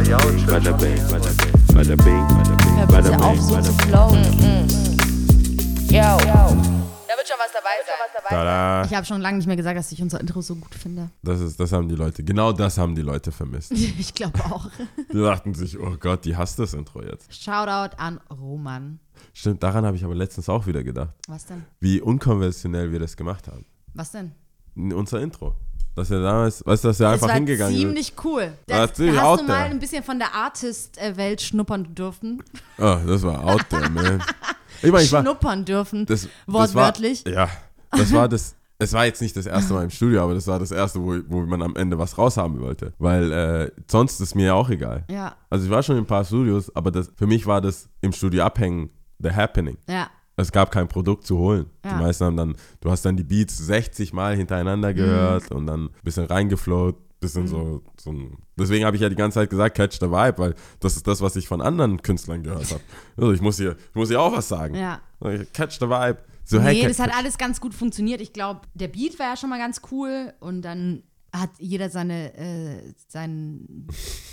Bada bing, bada bing, bada bing, auf, bing, so zu bing. flowen. Yo. Da wird schon was dabei sein. Tada. Ich habe schon lange nicht mehr gesagt, dass ich unser Intro so gut finde. Das, ist, das haben die Leute, genau das haben die Leute vermisst. Ich glaube auch. Die dachten sich, oh Gott, die hasst das Intro jetzt. Shoutout an Roman. Stimmt, daran habe ich aber letztens auch wieder gedacht. Was denn? Wie unkonventionell wir das gemacht haben. Was denn? Unser Intro. Dass wir damals, weißt du, dass Das einfach war hingegangen sind. ziemlich cool. War Das, ziemlich hast du mal ein bisschen von der Artist-Welt schnuppern dürfen? Oh, das war out there, man. Ich meine, ich war, schnuppern dürfen. das, Wortwörtlich. Das war, ja, das war das. Es war jetzt nicht das erste Mal im Studio, aber das war das erste, wo, wo man am Ende was raushaben wollte. Weil äh, sonst ist mir ja auch egal. ja, Also ich war schon in ein paar Studios, aber das, für mich war das im Studio abhängen, the happening. ja. Es gab kein Produkt zu holen. Ja. Die meisten haben dann, du hast dann die Beats 60 Mal Mhm. hintereinander gehört und dann ein bisschen reingeflowt, bisschen so, so ein, deswegen habe ich ja die ganze Zeit gesagt, catch the vibe, weil das ist das, was ich von anderen Künstlern gehört habe. Also ich muss hier, ich muss hier auch was sagen. Ja. Catch the vibe. So, hey, Nee, catch, das hat alles ganz gut funktioniert. Ich glaube, der Beat war ja schon mal ganz cool und dann hat jeder seine, äh, seinen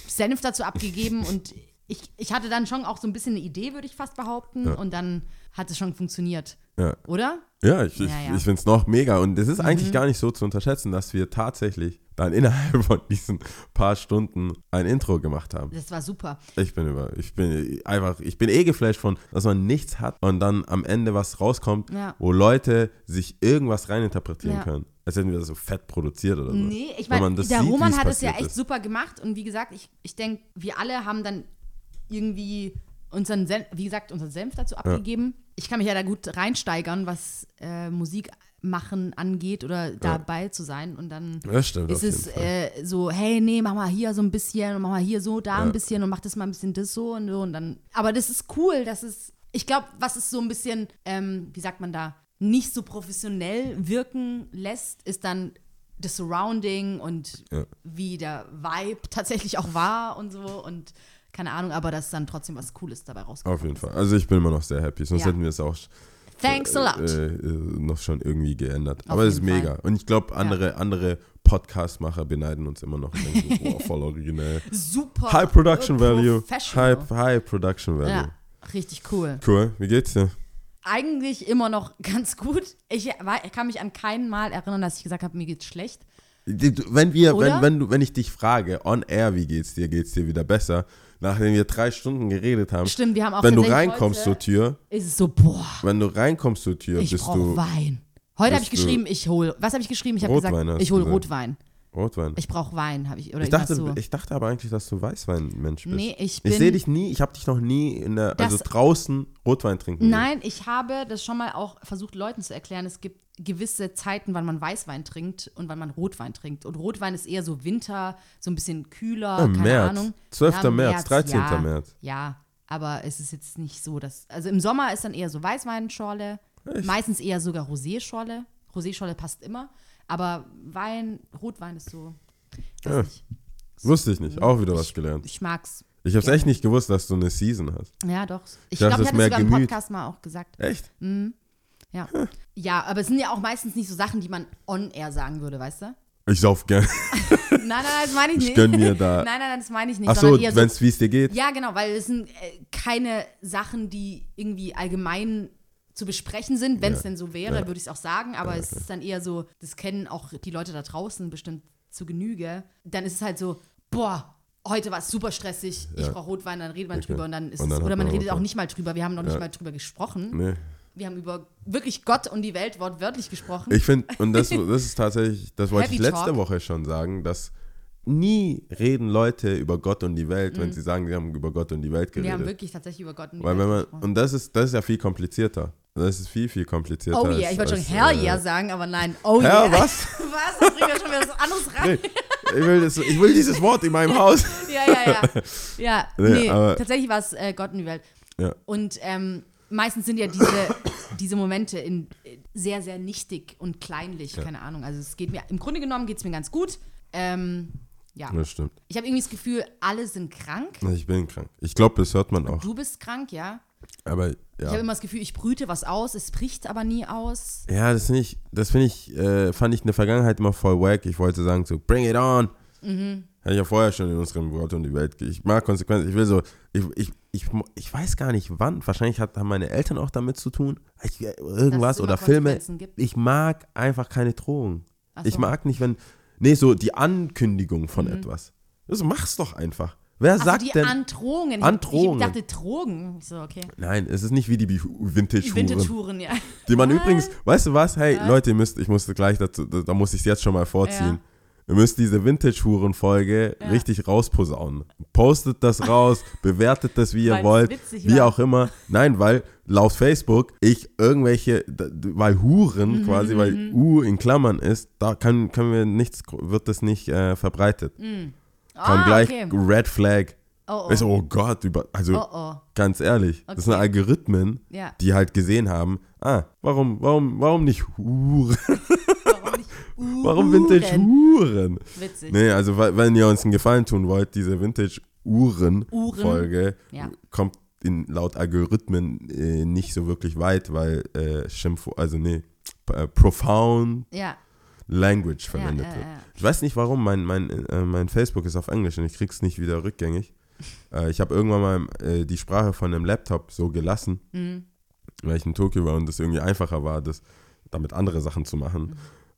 Senf dazu abgegeben und ich, ich hatte dann schon auch so ein bisschen eine Idee, würde ich fast behaupten. Ja. Und dann hat es schon funktioniert. Ja. Oder? Ja, ich, Ja, ja. ich finde es noch mega. Und es ist Mhm. eigentlich gar nicht so zu unterschätzen, dass wir tatsächlich dann innerhalb von diesen paar Stunden ein Intro gemacht haben. Das war super. Ich bin über, ich bin einfach, ich bin eh geflasht von, dass man nichts hat und dann am Ende was rauskommt, Ja. wo Leute sich irgendwas reininterpretieren können. Als hätten wir das so fett produziert oder so. Nee, ich meine, der sieht, Roman hat es ja echt ist. super gemacht und wie gesagt, ich, ich denke, wir alle haben dann irgendwie unseren Senf, wie gesagt, unseren Senf dazu abgegeben. Ich kann mich ja da gut reinsteigern, was äh, Musik machen angeht oder dabei zu sein und dann stimmt ist es äh, so, hey, nee, mach mal hier so ein bisschen und mach mal hier so, da ein bisschen und mach das mal ein bisschen das so und so und dann. Aber das ist cool, das ist, ich glaube, was es so ein bisschen, ähm, wie sagt man da, nicht so professionell wirken lässt, ist dann das Surrounding und Ja. wie der Vibe tatsächlich auch war und so und keine Ahnung, aber dass dann trotzdem was Cooles dabei rauskommt. Auf jeden Fall. Also ich bin immer noch sehr happy, sonst Ja. hätten wir es auch Thanks a lot. äh, äh, noch schon irgendwie geändert. Auf Aber es ist mega. Fall. Und ich glaube, andere, andere Podcast-Macher beneiden uns immer noch. denken Boah, voll originell. Super. High Production äh, Value. High, high Production Value. Ja, richtig cool. Cool. Wie geht's dir? eigentlich immer noch ganz gut. Ich, war, ich kann mich an kein Mal erinnern, dass ich gesagt habe, mir geht's schlecht. Wenn wir, Oder? wenn, wenn, du, wenn ich dich frage, on air, wie geht's dir, geht's dir wieder besser, nachdem wir drei Stunden geredet haben, Stimmt, wir haben auch wenn du reinkommst zur Tür, ist es so, boah, wenn du reinkommst zur Tür, ich bist du Wein. Heute habe ich geschrieben, ich hole, was habe ich geschrieben? Ich habe gesagt, ich hole. Rotwein. Rotwein. Ich brauche Wein, habe ich, oder Ich dachte, so. ich dachte aber eigentlich, dass du Weißwein-Mensch bist. Nee, ich bin- Ich sehe dich nie, ich habe dich noch nie in der, also draußen Rotwein trinken. Nein, ich habe das schon mal auch versucht, Leuten zu erklären. Es gibt gewisse Zeiten, wann man Weißwein trinkt und wann man Rotwein trinkt. Und Rotwein ist eher so Winter, so ein bisschen kühler, Ah, keine März. Ahnung. 12. März, 13. ja, März. Ja, aber es ist jetzt nicht so, dass. Also im Sommer ist dann eher so Weißweinschorle, meistens eher sogar Roséschorle. Roséschorle passt immer. Aber Wein, Rotwein ist so. Ja. nicht. Wusste ich nicht, auch wieder was Ich- gelernt. Ich mag's. Ich habe es echt nicht gewusst, dass du eine Season hast. Ja, doch. Ich dachte, glaube, es ich hatte sogar im Gemüt. Podcast mal auch gesagt. Echt? Ja. Ja, aber es sind ja auch meistens nicht so Sachen, die man on-air sagen würde, weißt du? Ich sauf gern. Nein, nein, nein, das meine ich Ich nicht. gönn mir da- Nein, nein, nein, das meine ich nicht. Sondern eher wenn so, es wie es dir geht. Ja, genau, weil es sind äh, keine Sachen, die irgendwie allgemein zu besprechen sind. Wenn es denn so wäre, würde ich es auch sagen. Aber es ist dann eher so, das kennen auch die Leute da draußen bestimmt zu Genüge. Dann ist es halt so, boah, heute war es super stressig, ich Ja. brauche Rotwein, dann redet man Okay. drüber und dann ist Und dann es, oder man redet auch nicht mal drüber. Wir haben noch nicht Ja. mal drüber gesprochen. Nee. Wir haben über wirklich Gott und die Welt wortwörtlich gesprochen. Ich finde, und das, das ist tatsächlich, das wollte ich letzte Talk. Woche schon sagen, dass nie reden Leute über Gott und die Welt, wenn sie sagen, sie haben über Gott und die Welt Mhm. wir haben geredet. wirklich tatsächlich über Gott und die Weil Welt wenn man, gesprochen. und das ist, das ist ja viel komplizierter. Das ist viel, viel komplizierter. Oh yeah, ich wollte schon als, Hell äh, yeah sagen, aber nein. Oh Hell, yeah. was? was? Da bringen wir schon wieder was anderes rein. Nee, ich, will das, ich will dieses Wort in meinem Haus. Ja, ja, ja. Ja, Nee, nee, tatsächlich war es äh, Gott und die Welt. Ja. Und ähm, meistens sind ja diese, diese Momente in, sehr, sehr nichtig und kleinlich, keine Ahnung. Also es geht mir, im Grunde genommen geht es mir ganz gut. Ähm, ja. Das stimmt. Ich habe irgendwie das Gefühl, alle sind krank. Ich bin krank. Ich glaube, das hört man auch. Du bist krank, ja. Aber Ich ja. habe immer das Gefühl, ich brüte was aus, es bricht aber nie aus. Ja, das finde ich, das finde ich, äh, fand ich in der Vergangenheit immer voll wack. Ich wollte sagen so, bring it on. Mhm. Hatte ich ja vorher schon in unserem Wort und die Welt. Ich mag Konsequenz. Ich will so, ich, ich, ich, ich weiß gar nicht wann. Wahrscheinlich hat, haben meine Eltern auch damit zu tun. Ich, äh, irgendwas oder Filme. Gibt. Ich mag einfach keine Drohung. Ach Ich so. mag nicht, wenn. Nee, so die Ankündigung von etwas. Das mach's doch einfach. Wer Also sagt die denn. Androhungen. Androhungen. Ich dachte Drogen. Ich So, okay. Nein, es ist nicht wie die Die Vintage-Huren. Vintage-Touren, ja. Die man übrigens, weißt du was? Hey, Leute, ihr müsst, ich musste gleich dazu, da, da muss ich es jetzt schon mal vorziehen. Ja. Ihr müsst diese Vintage-Huren-Folge Ja. richtig rausposaunen. Postet das raus, bewertet das, wie ihr Weil's wollt, wie war. auch immer. Nein, weil laut Facebook ich irgendwelche, weil Mhm, Huren quasi, weil U in Klammern ist, da kann, können wir nichts, wird das nicht äh, verbreitet. Kommt Ah, gleich okay. Red Flag. Oh, oh. Ist, oh Gott, über, also oh, oh. ganz ehrlich, das sind Okay. Algorithmen, Ja. die halt gesehen haben, ah, warum, warum, warum nicht Huren? Warum nicht? Uh, Warum Vintage Huren. Huren? Witzig. Nee, also wenn ihr uns einen Gefallen tun wollt, diese Vintage Uhren Uhren. Folge Ja. kommt in, laut Algorithmen äh, nicht so wirklich weit, weil äh, Schimpf, also nee, äh, profound Ja. Language verwendet ja, wird. Ich weiß nicht warum, mein, mein, äh, mein Facebook ist auf Englisch und ich krieg's nicht wieder rückgängig. äh, ich habe irgendwann mal äh, die Sprache von einem Laptop so gelassen, Mhm. weil ich in Tokio war und es irgendwie einfacher war, das damit andere Sachen zu machen. Mhm.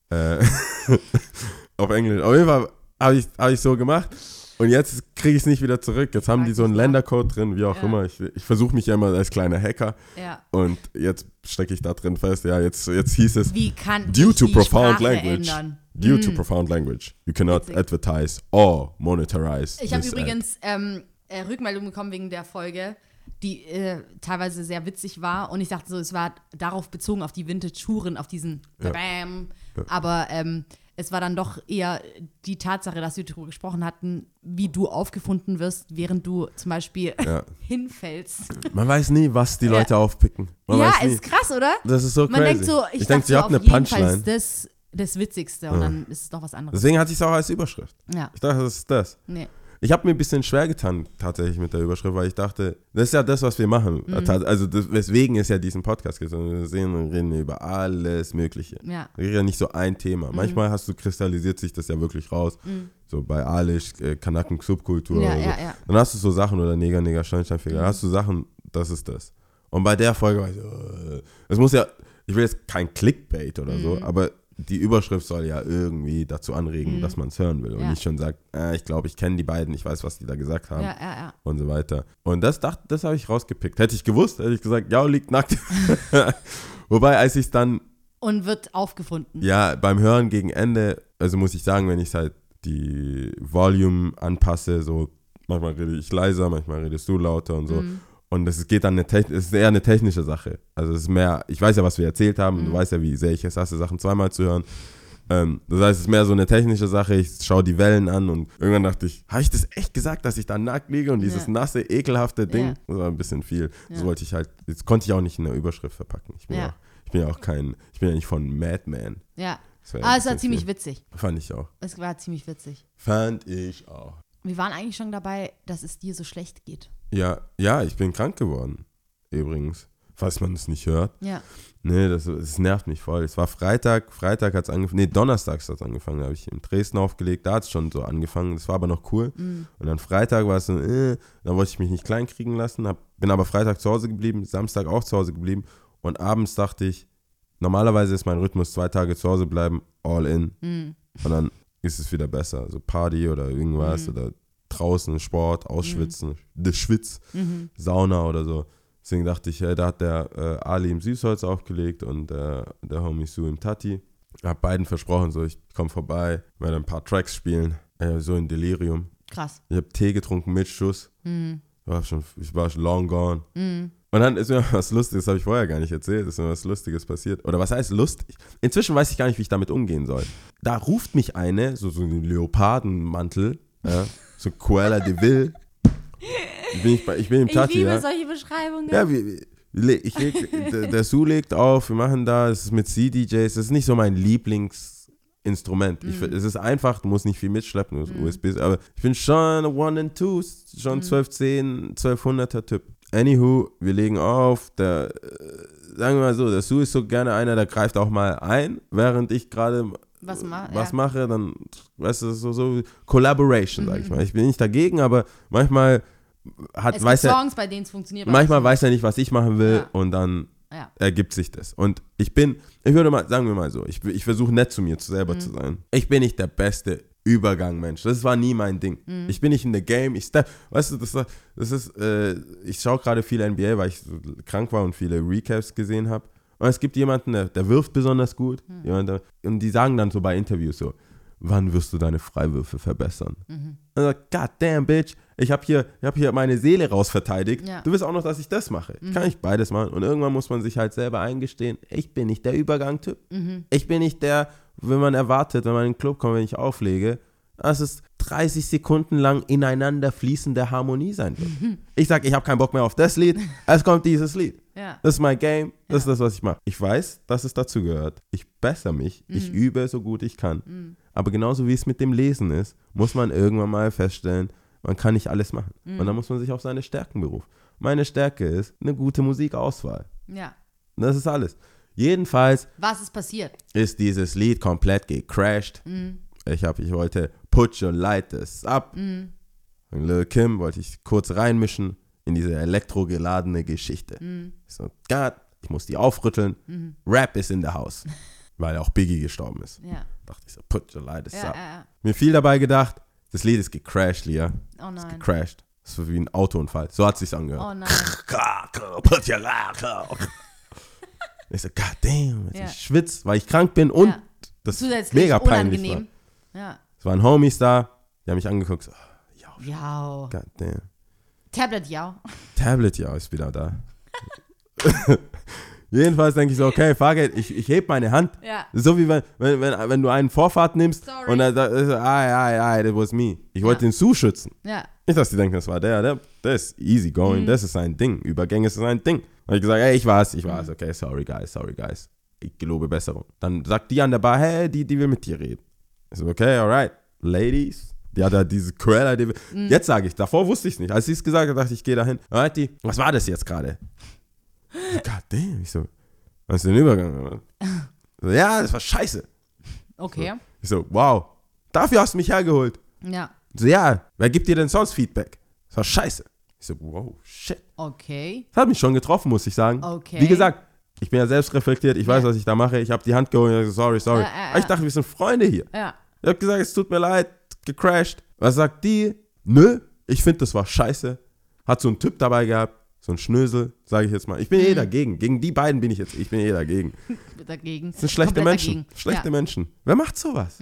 Äh, auf Englisch. Auf jeden Fall habe ich, hab ich so gemacht. Und jetzt kriege ich es nicht wieder zurück. Jetzt haben die so einen. Ländercode drin, wie auch Ja. immer. Ich, ich versuche mich ja immer als kleiner Hacker. ja. Und jetzt stecke ich da drin fest. Ja, jetzt, jetzt hieß es, Wie kann due ich to profound Sprache language. ändern? Due to Mm. profound language. You cannot Witzig. advertise or monetize. Ich habe übrigens ähm, äh, Rückmeldung bekommen wegen der Folge, die äh, teilweise sehr witzig war. Und ich dachte so, es war darauf bezogen, auf die Vintage-Touren, auf diesen Ja. Bam. Aber ähm, es war dann doch eher die Tatsache, dass wir darüber gesprochen hatten, wie du aufgefunden wirst, während du zum Beispiel Ja. hinfällst. Man weiß nie, was die Ja. Leute aufpicken. Man ja, ist krass, oder? Das ist so Man crazy. denkt so, ich, ich denke, sie so, hat eine Punchline. ist das das Witzigste und dann ist es doch was anderes. Deswegen hatte ich es auch als Überschrift. Ja, Ich dachte, das ist das. nee. Ich habe mir ein bisschen schwer getan, tatsächlich mit der Überschrift, weil ich dachte, das ist ja das, was wir machen. Mhm. Also, das, weswegen es ja diesen Podcast gibt. Wir sehen und reden über alles Mögliche. Ja. Wir reden ja nicht so ein Mhm. Thema. Manchmal hast du, kristallisiert sich das ja wirklich raus. So bei Alish, äh, Kanaken, Subkultur. Ja, so. ja, ja. Dann hast du so Sachen oder Neger, Neger, Schornsteinfeger. Dann hast du Sachen, das ist das. Und bei der Folge war ich so, äh, es muss ja, ich will jetzt kein Clickbait oder Mhm. so, aber die Überschrift soll ja irgendwie dazu anregen, dass man es hören will und Mhm. Ja. nicht schon sagt, äh, ich glaube, ich kenne die beiden, ich weiß, was die da gesagt haben Ja, ja, ja. und so weiter. Und das dachte, das habe ich rausgepickt. Hätte ich gewusst, hätte ich gesagt, ja, liegt nackt. Wobei, als ich es dann, Und wird aufgefunden. ja, beim Hören gegen Ende, also muss ich sagen, wenn ich halt die Volume anpasse, so manchmal rede ich leiser, manchmal redest du lauter und so. Mhm. Und es geht dann eine Techn- es ist eher eine technische Sache. Also es ist mehr, ich weiß ja, was wir erzählt haben, Mhm. du weißt ja, wie sehr ich es hasse, Sachen zweimal zu hören. Ähm, das heißt, es ist mehr so eine technische Sache. Ich schaue die Wellen an und irgendwann dachte ich, habe ich das echt gesagt, dass ich da nackt liege und dieses Ja. nasse, ekelhafte Ding? Ja. Das war ein bisschen viel. Das Ja. wollte ich halt, das konnte ich auch nicht in der Überschrift verpacken. Ich bin ja, Ja. ich bin ja auch kein, ich bin ja nicht von Madman. Ja. Das Aber ein es war ziemlich viel. witzig. Fand ich auch. Es war ziemlich witzig. Fand ich auch. Wir waren eigentlich schon dabei, dass es dir so schlecht geht. Ja, ja, ich bin krank geworden. Übrigens. Falls man es nicht hört. Ja. Nee, das, das nervt mich voll. Es war Freitag, Freitag hat es angefangen, nee, donnerstags hat es angefangen, da habe ich in Dresden aufgelegt, da hat es schon so angefangen, das war aber noch cool. Mhm. Und dann Freitag war es so, äh, dann wollte ich mich nicht klein kriegen lassen, hab, bin aber Freitag zu Hause geblieben, Samstag auch zu Hause geblieben und abends dachte ich, normalerweise ist mein Rhythmus zwei Tage zu Hause bleiben, all in. Mhm. Und dann ist es wieder besser, so Party oder irgendwas Mhm. oder draußen Sport, ausschwitzen, der Schwitz. Mhm. Sauna oder so. Deswegen dachte ich, hey, da hat der äh, Ali im Süßholz aufgelegt und äh, der Homie Su im Tati. Hab beiden versprochen, so ich komme vorbei, werde ein paar Tracks spielen. Äh, so in Delirium. Krass. Ich habe Tee getrunken mit Schuss. Mhm. War schon, ich war schon long gone. Mhm. Und dann ist mir was Lustiges, habe ich vorher gar nicht erzählt, ist mir was Lustiges passiert. Oder was heißt lustig? Inzwischen weiß ich gar nicht, wie ich damit umgehen soll. Da ruft mich eine, so, so ein Leopardenmantel, ja, so Cruella de Vil. Bin ich, bei, ich bin im Ich Tati, liebe ja. solche Beschreibungen. Ja, wie, ich leg, der, Su legt auf, wir machen da, es ist mit CDJs, das ist nicht so mein Lieblingsinstrument. Ich, find- Es ist einfach, du musst nicht viel mitschleppen, musst USBs, aber ich bin schon One and Two, schon 1210, 1200er Typ. Anywho, wir legen auf, der, äh, sagen wir mal so, der Su ist so gerne einer, der greift auch mal ein, während ich gerade Was ma was ja. mache, dann, weißt du, so, so Collaboration, sag Mhm. ich mal. Ich bin nicht dagegen, aber manchmal hat, Es weiß gibt er, Songs, bei denen es funktioniert. manchmal weiß er nicht, was ich machen will Ja. und dann. Ja. ergibt sich das. Und ich bin, ich würde mal, sagen wir mal so, ich, ich versuche nett zu mir zu selber Mhm. zu sein. Ich bin nicht der beste Übergang-Mensch. Das war nie mein Ding. Mhm. Ich bin nicht in the game. Ich step, weißt du, das, das ist, äh, ich schaue gerade viel NBA, weil ich so krank war und viele Recaps gesehen habe. Und es gibt jemanden, der, der wirft besonders gut. Mhm. Jemand, der, und die sagen dann so bei Interviews so, wann wirst du deine Freiwürfe verbessern? Mhm. Und er sagt, God damn, Bitch, ich habe hier, ich hab hier meine Seele rausverteidigt. Ja. Mhm. Du willst auch noch, dass ich das mache. Ich kann nicht beides machen. Und irgendwann muss man sich halt selber eingestehen, ich bin nicht der Übergang-Typ. Mhm. Ich bin nicht der, wenn man erwartet, wenn man in den Club kommt, wenn ich auflege, dass es 30 Sekunden lang ineinander fließende Harmonie sein wird. Ich sage, ich habe keinen Bock mehr auf das Lied, es kommt dieses Lied. Ja. Das ist mein Game, das Ja. ist das, was ich mache. Ich weiß, dass es dazu gehört. Ich bessere mich, Mhm. ich übe so gut ich kann. Aber genauso wie es mit dem Lesen ist, muss man irgendwann mal feststellen, man kann nicht alles machen. Mhm. Und dann muss man sich auf seine Stärken berufen. Meine Stärke ist eine gute Musikauswahl. ja. Das ist alles. Jedenfalls Was ist passiert? ist dieses Lied komplett gecrashed. Mhm. Ich, hab, ich wollte Put Your Lighters Up. Mhm. Lil Kim wollte ich kurz reinmischen in diese elektrogeladene Geschichte. Mhm. Ich so, God, ich muss die aufrütteln. Rap is in the house. Weil auch Biggie gestorben ist. Ja. Dachte ich so, Put Your Lighters Ja, Up. ja. Mir viel dabei gedacht, das Lied ist gecrashed, Lia. Oh nein. Gecrashed. Das ist wie ein Autounfall. So hat es sich angehört. Oh nein. Put your lighters up. Ich so, God damn. Ich schwitze, weil ich krank bin und das Zusätzlich mega peinlich unangenehm. war. Ja. Es waren Homies da, die haben mich angeguckt. So, ja, Ja. God damn. Tablet, ja. Tablet, ja, ist wieder da. Jedenfalls denke ich so, okay, it, ich, ich heb meine Hand. Ja. So wie wenn, wenn, wenn, wenn du einen Vorfahrt nimmst Sorry. und dann da ist, ah, ja, ja, that was me. Ich wollte den Sue schützen. Ja. Nicht, dass die denken, das war der, der, der ist easy Mhm. going, das ist sein Ding. Übergänge ist sein Ding. Habe ich gesagt, ey, ich war's, ich Mhm. war's, okay, sorry guys, sorry guys. Ich gelobe Besserung. Dann sagt die an der Bar, hey, die, die will mit dir reden. Ich so, okay, alright, ladies. Hat da diese Cruella, die. Mhm. Jetzt sage ich, davor wusste ich es nicht. Als sie es gesagt hat, dachte ich, ich gehe dahin. Alright, die, was war das jetzt gerade? God damn, ich so, was ist denn der Übergang? So, ja, das war scheiße. Okay. Ich so, wow, dafür hast du mich hergeholt. Ja. So, ja, wer gibt dir denn sonst Feedback? Das war scheiße. Ich so, wow, shit. Okay. Das hat mich schon getroffen, muss ich sagen. Okay. Wie gesagt, ich bin ja selbst reflektiert, ich weiß, Ja. was ich da mache. Ich habe die Hand geholt und gesagt, sorry, sorry. Ja, ja, Aber ich ja. dachte, wir sind Freunde hier. Ja. Ich habe gesagt, es tut mir leid, gecrashed. Was sagt die? Nö, ich finde, das war scheiße. Hat so einen Typ dabei gehabt, so ein Schnösel, sage ich jetzt mal. Ich bin Mhm. eh dagegen. Gegen die beiden bin ich jetzt, ich bin eh dagegen. Dagegen. Das sind schlechte Komplett Menschen. dagegen. Schlechte ja. Menschen. Wer macht sowas?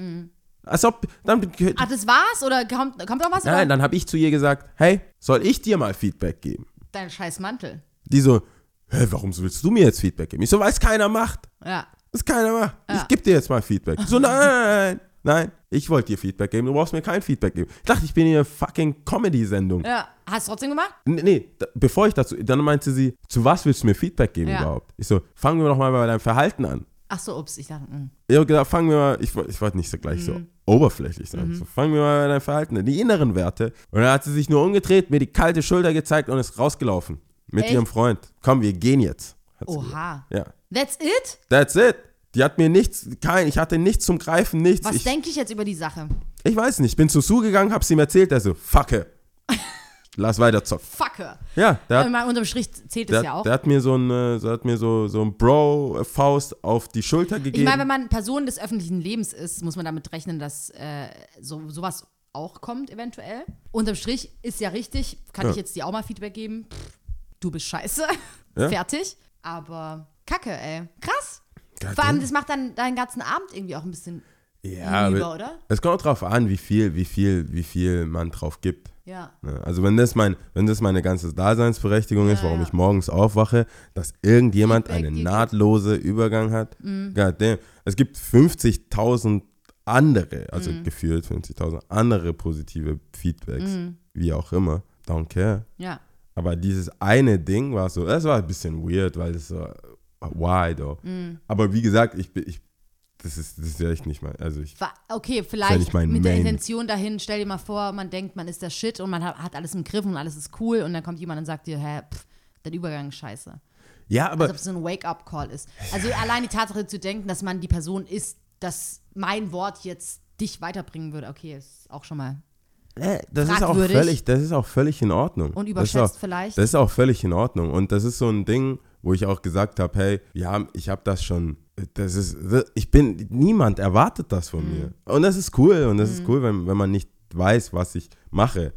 Als ob, dann, Ach, das war's? Oder kommt, kommt noch was? nein, oder? dann habe ich zu ihr gesagt, hey, soll ich dir mal Feedback geben? Dein scheiß Mantel. Die so, hä, warum willst du mir jetzt Feedback geben? Ich so, weil es keiner macht. Ja. Das keiner macht. Ja. Ich gebe dir jetzt mal Feedback. Ich so, nein, nein, ich wollte dir Feedback geben, du brauchst mir kein Feedback geben. Ich dachte, ich bin hier eine fucking Comedy-Sendung. Ja. Hast du trotzdem gemacht? Nee, nee, bevor ich dazu, dann meinte sie, zu was willst du mir Feedback geben Ja. überhaupt? Ich so, fangen wir doch mal bei deinem Verhalten an. Ach so, ups. Ich dachte, mh. Ich habe gedacht, fangen wir mal, ich, ich wollte nicht so gleich Mhm. so oberflächlich sein. So, fangen wir mal bei deinem Verhalten an. Die inneren Werte. Und dann hat sie sich nur umgedreht, mir die kalte Schulter gezeigt und ist rausgelaufen. Mit Echt? ihrem Freund. Komm, wir gehen jetzt. Oha. gesagt. Ja. That's it? That's it. Die hat mir nichts, kein, ich hatte nichts zum Greifen, nichts. Was ich, denke ich jetzt über die Sache? ich weiß nicht, ich bin zu Sue gegangen, hab's ihm erzählt, der so, fucke. Lass weiter zocken. Fucker. Ja, der hat, mal unterm Strich zählt es der, ja auch. der hat mir so ein, äh, so hat mir so, so ein Bro-Faust auf die Schulter Ich gegeben. meine, wenn man Person des öffentlichen Lebens ist, muss man damit rechnen, dass äh, so, sowas auch kommt, eventuell. Unterm Strich ist ja richtig, kann Ja. ich jetzt dir auch mal Feedback geben? Pff, du bist scheiße. Ja. Fertig. Aber Kacke, ey. Krass. God Vor allem, das macht dann deinen ganzen Abend irgendwie auch ein bisschen ja, aber oder? es kommt drauf an, wie viel, wie viel, wie viel man drauf gibt. Ja. Ne? Also wenn das, mein, wenn das meine ganze Daseinsberechtigung ist, Ja, warum ja. ich morgens aufwache, dass irgendjemand Feedback einen nahtlose Übergang hat. Mhm. God damn. Es gibt 50.000 andere, also Mhm. gefühlt 50.000 andere positive Feedbacks, Mhm. wie auch immer. Don't care. Ja. Aber dieses eine Ding war so, es war ein bisschen weird, weil es so, why though? Mhm. Aber wie gesagt, ich bin, ich, das ist, das ist ja echt nicht mal, also ich, Okay, ja vielleicht mein mit der Main. Intention dahin, stell dir mal vor, man denkt, man ist der Shit und man hat, hat alles im Griff und alles ist cool und dann kommt jemand und sagt dir, hä, pff, dein Übergang ist scheiße. ja, aber Als ob es so ein Wake-up-Call ist. Also allein die Tatsache zu denken, dass man die Person ist, dass mein Wort jetzt dich weiterbringen würde. Okay, ist auch schon mal. Äh, das ist auch völlig, das ist auch völlig in Ordnung. Und Das überschätzt auch, vielleicht. Das ist auch völlig in Ordnung. Und das ist so ein Ding, wo ich auch gesagt habe, hey, ja, ich habe das schon, das ist, ich bin, niemand erwartet das von mir. Und das ist cool. Und das ist cool, wenn, wenn man nicht weiß, was ich mache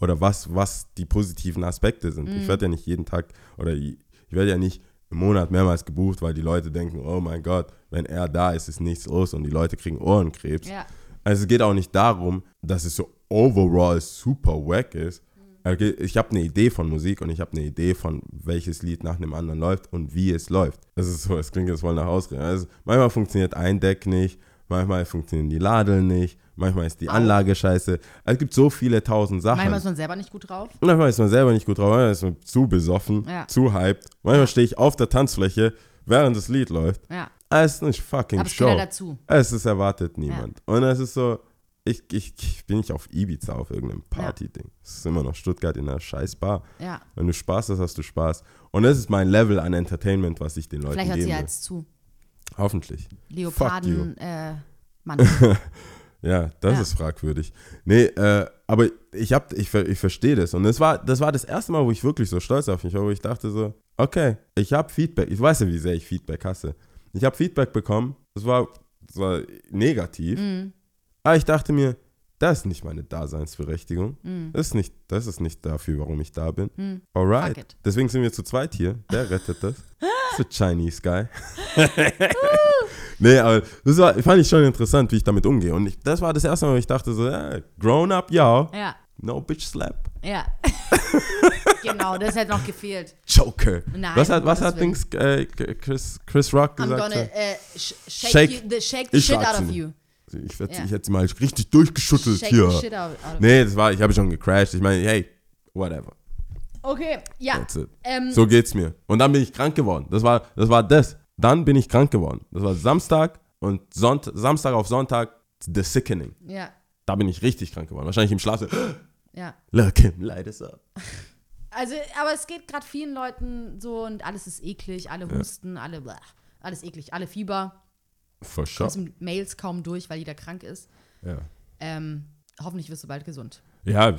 oder was, was die positiven Aspekte sind. Ich werde ja nicht jeden Tag oder ich ich werde ja nicht im Monat mehrmals gebucht, weil die Leute denken, oh mein Gott, wenn er da ist, ist nichts los und die Leute kriegen Ohrenkrebs. Ja. Also es geht auch nicht darum, dass es so overall super wack ist. Okay, Ich habe eine Idee von Musik und ich habe eine Idee von, welches Lied nach dem anderen läuft und wie es läuft. Das ist so, es klingt jetzt voll nach Ausreden. Also manchmal funktioniert ein Deck nicht, manchmal funktionieren die Ladeln nicht, manchmal ist die Anlage scheiße. Also es gibt so viele tausend Sachen. Manchmal ist man selber nicht gut drauf. Manchmal ist man selber nicht gut drauf, manchmal ist man zu besoffen, Ja. zu hyped. Manchmal stehe ich auf der Tanzfläche, während das Lied läuft. Ja. Es ist nicht fucking Aber es Show. ja dazu. Es ist erwartet niemand. Und es ist so, ich, ich, ich bin nicht auf Ibiza auf irgendeinem Party-Ding. Es ist immer noch Stuttgart in einer scheiß Bar. Ja. Wenn du Spaß hast, hast du Spaß. Und das ist mein Level an Entertainment, was ich den Leuten Vielleicht hört sie ja jetzt zu. Hoffentlich. Leoparden, äh, Mann. Ja, das Ja. ist fragwürdig. Nee, äh, aber ich, hab, ich, ich verstehe das. Und das war, das war das erste Mal, wo ich wirklich so stolz auf mich war, wo ich dachte so, okay, ich habe Feedback. Ich weiß ja, wie sehr ich Feedback hasse. Ich habe Feedback bekommen. Das war, das war negativ. Mhm. Aber ich dachte mir, das ist nicht meine Daseinsberechtigung. Das, ist nicht, das ist nicht dafür, warum ich da bin. Mhm. Alright. Deswegen sind wir zu zweit hier. Der rettet das. Ein Chinese Guy. nee, aber das war, fand ich schon interessant, wie ich damit umgehe. Und ich, das war das erste Mal, wo ich dachte so, ja, grown up, ja, Ja. no bitch slap. Ja. genau, das hätte noch gefehlt. Joker. Nein, was hat, was hat Dings, äh, Chris, Chris Rock I'm gesagt? gonna äh, sh shake, Shake- you, the, shake the Ich shit out of you. Ich, werd, Ja. ich hätte sie mal richtig durchgeschüttelt Shake hier. shit out, out Nee, das war, ich habe schon gecrashed. Ich meine, hey, whatever. Okay, ja. Ähm, So geht's mir. Und dann bin ich krank geworden. Das war das. War das. Dann bin ich krank geworden. Das war Samstag und Sonnt Samstag auf Sonntag, The Sickening. Ja, Da bin ich richtig krank geworden. Wahrscheinlich im Schlaf. ja. Look him, light us up. Also, aber es geht gerade vielen Leuten so und alles ist eklig, alle husten, alle, bleh, alles eklig, alle Fieber. Müssen Mails kaum durch, weil jeder krank ist. Ja. Ähm, hoffentlich wirst du bald gesund. ja,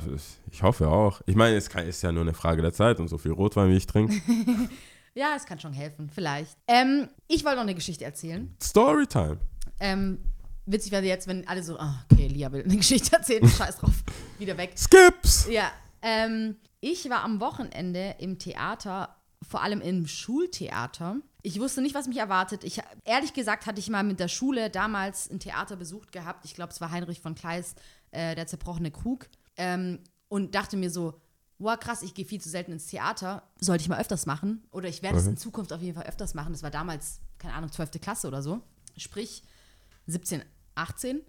ich hoffe auch. Ich meine, es kann- ist ja nur eine Frage der Zeit und so viel Rotwein, wie ich trinke. Ja, es kann schon helfen, vielleicht. Ähm, ich wollte noch eine Geschichte erzählen. Storytime. Ähm, witzig wäre jetzt, wenn alle so, ah, okay, Lia will eine Geschichte erzählen, scheiß drauf, wieder weg. Skips. Ja, ähm, ich war am Wochenende im Theater, vor allem im Schultheater. Ich wusste nicht, was mich erwartet. Ich, ehrlich gesagt hatte ich mal mit der Schule damals ein Theater besucht gehabt. Ich glaube, es war Heinrich von Kleist, äh, der zerbrochene Krug. Ähm, und dachte mir so, wow, krass, ich gehe viel zu selten ins Theater. Sollte ich mal öfters machen? Oder ich werde es in Zukunft auf jeden Fall öfters machen. Das war damals, keine Ahnung, 12. Klasse oder so. Sprich, 17, 18.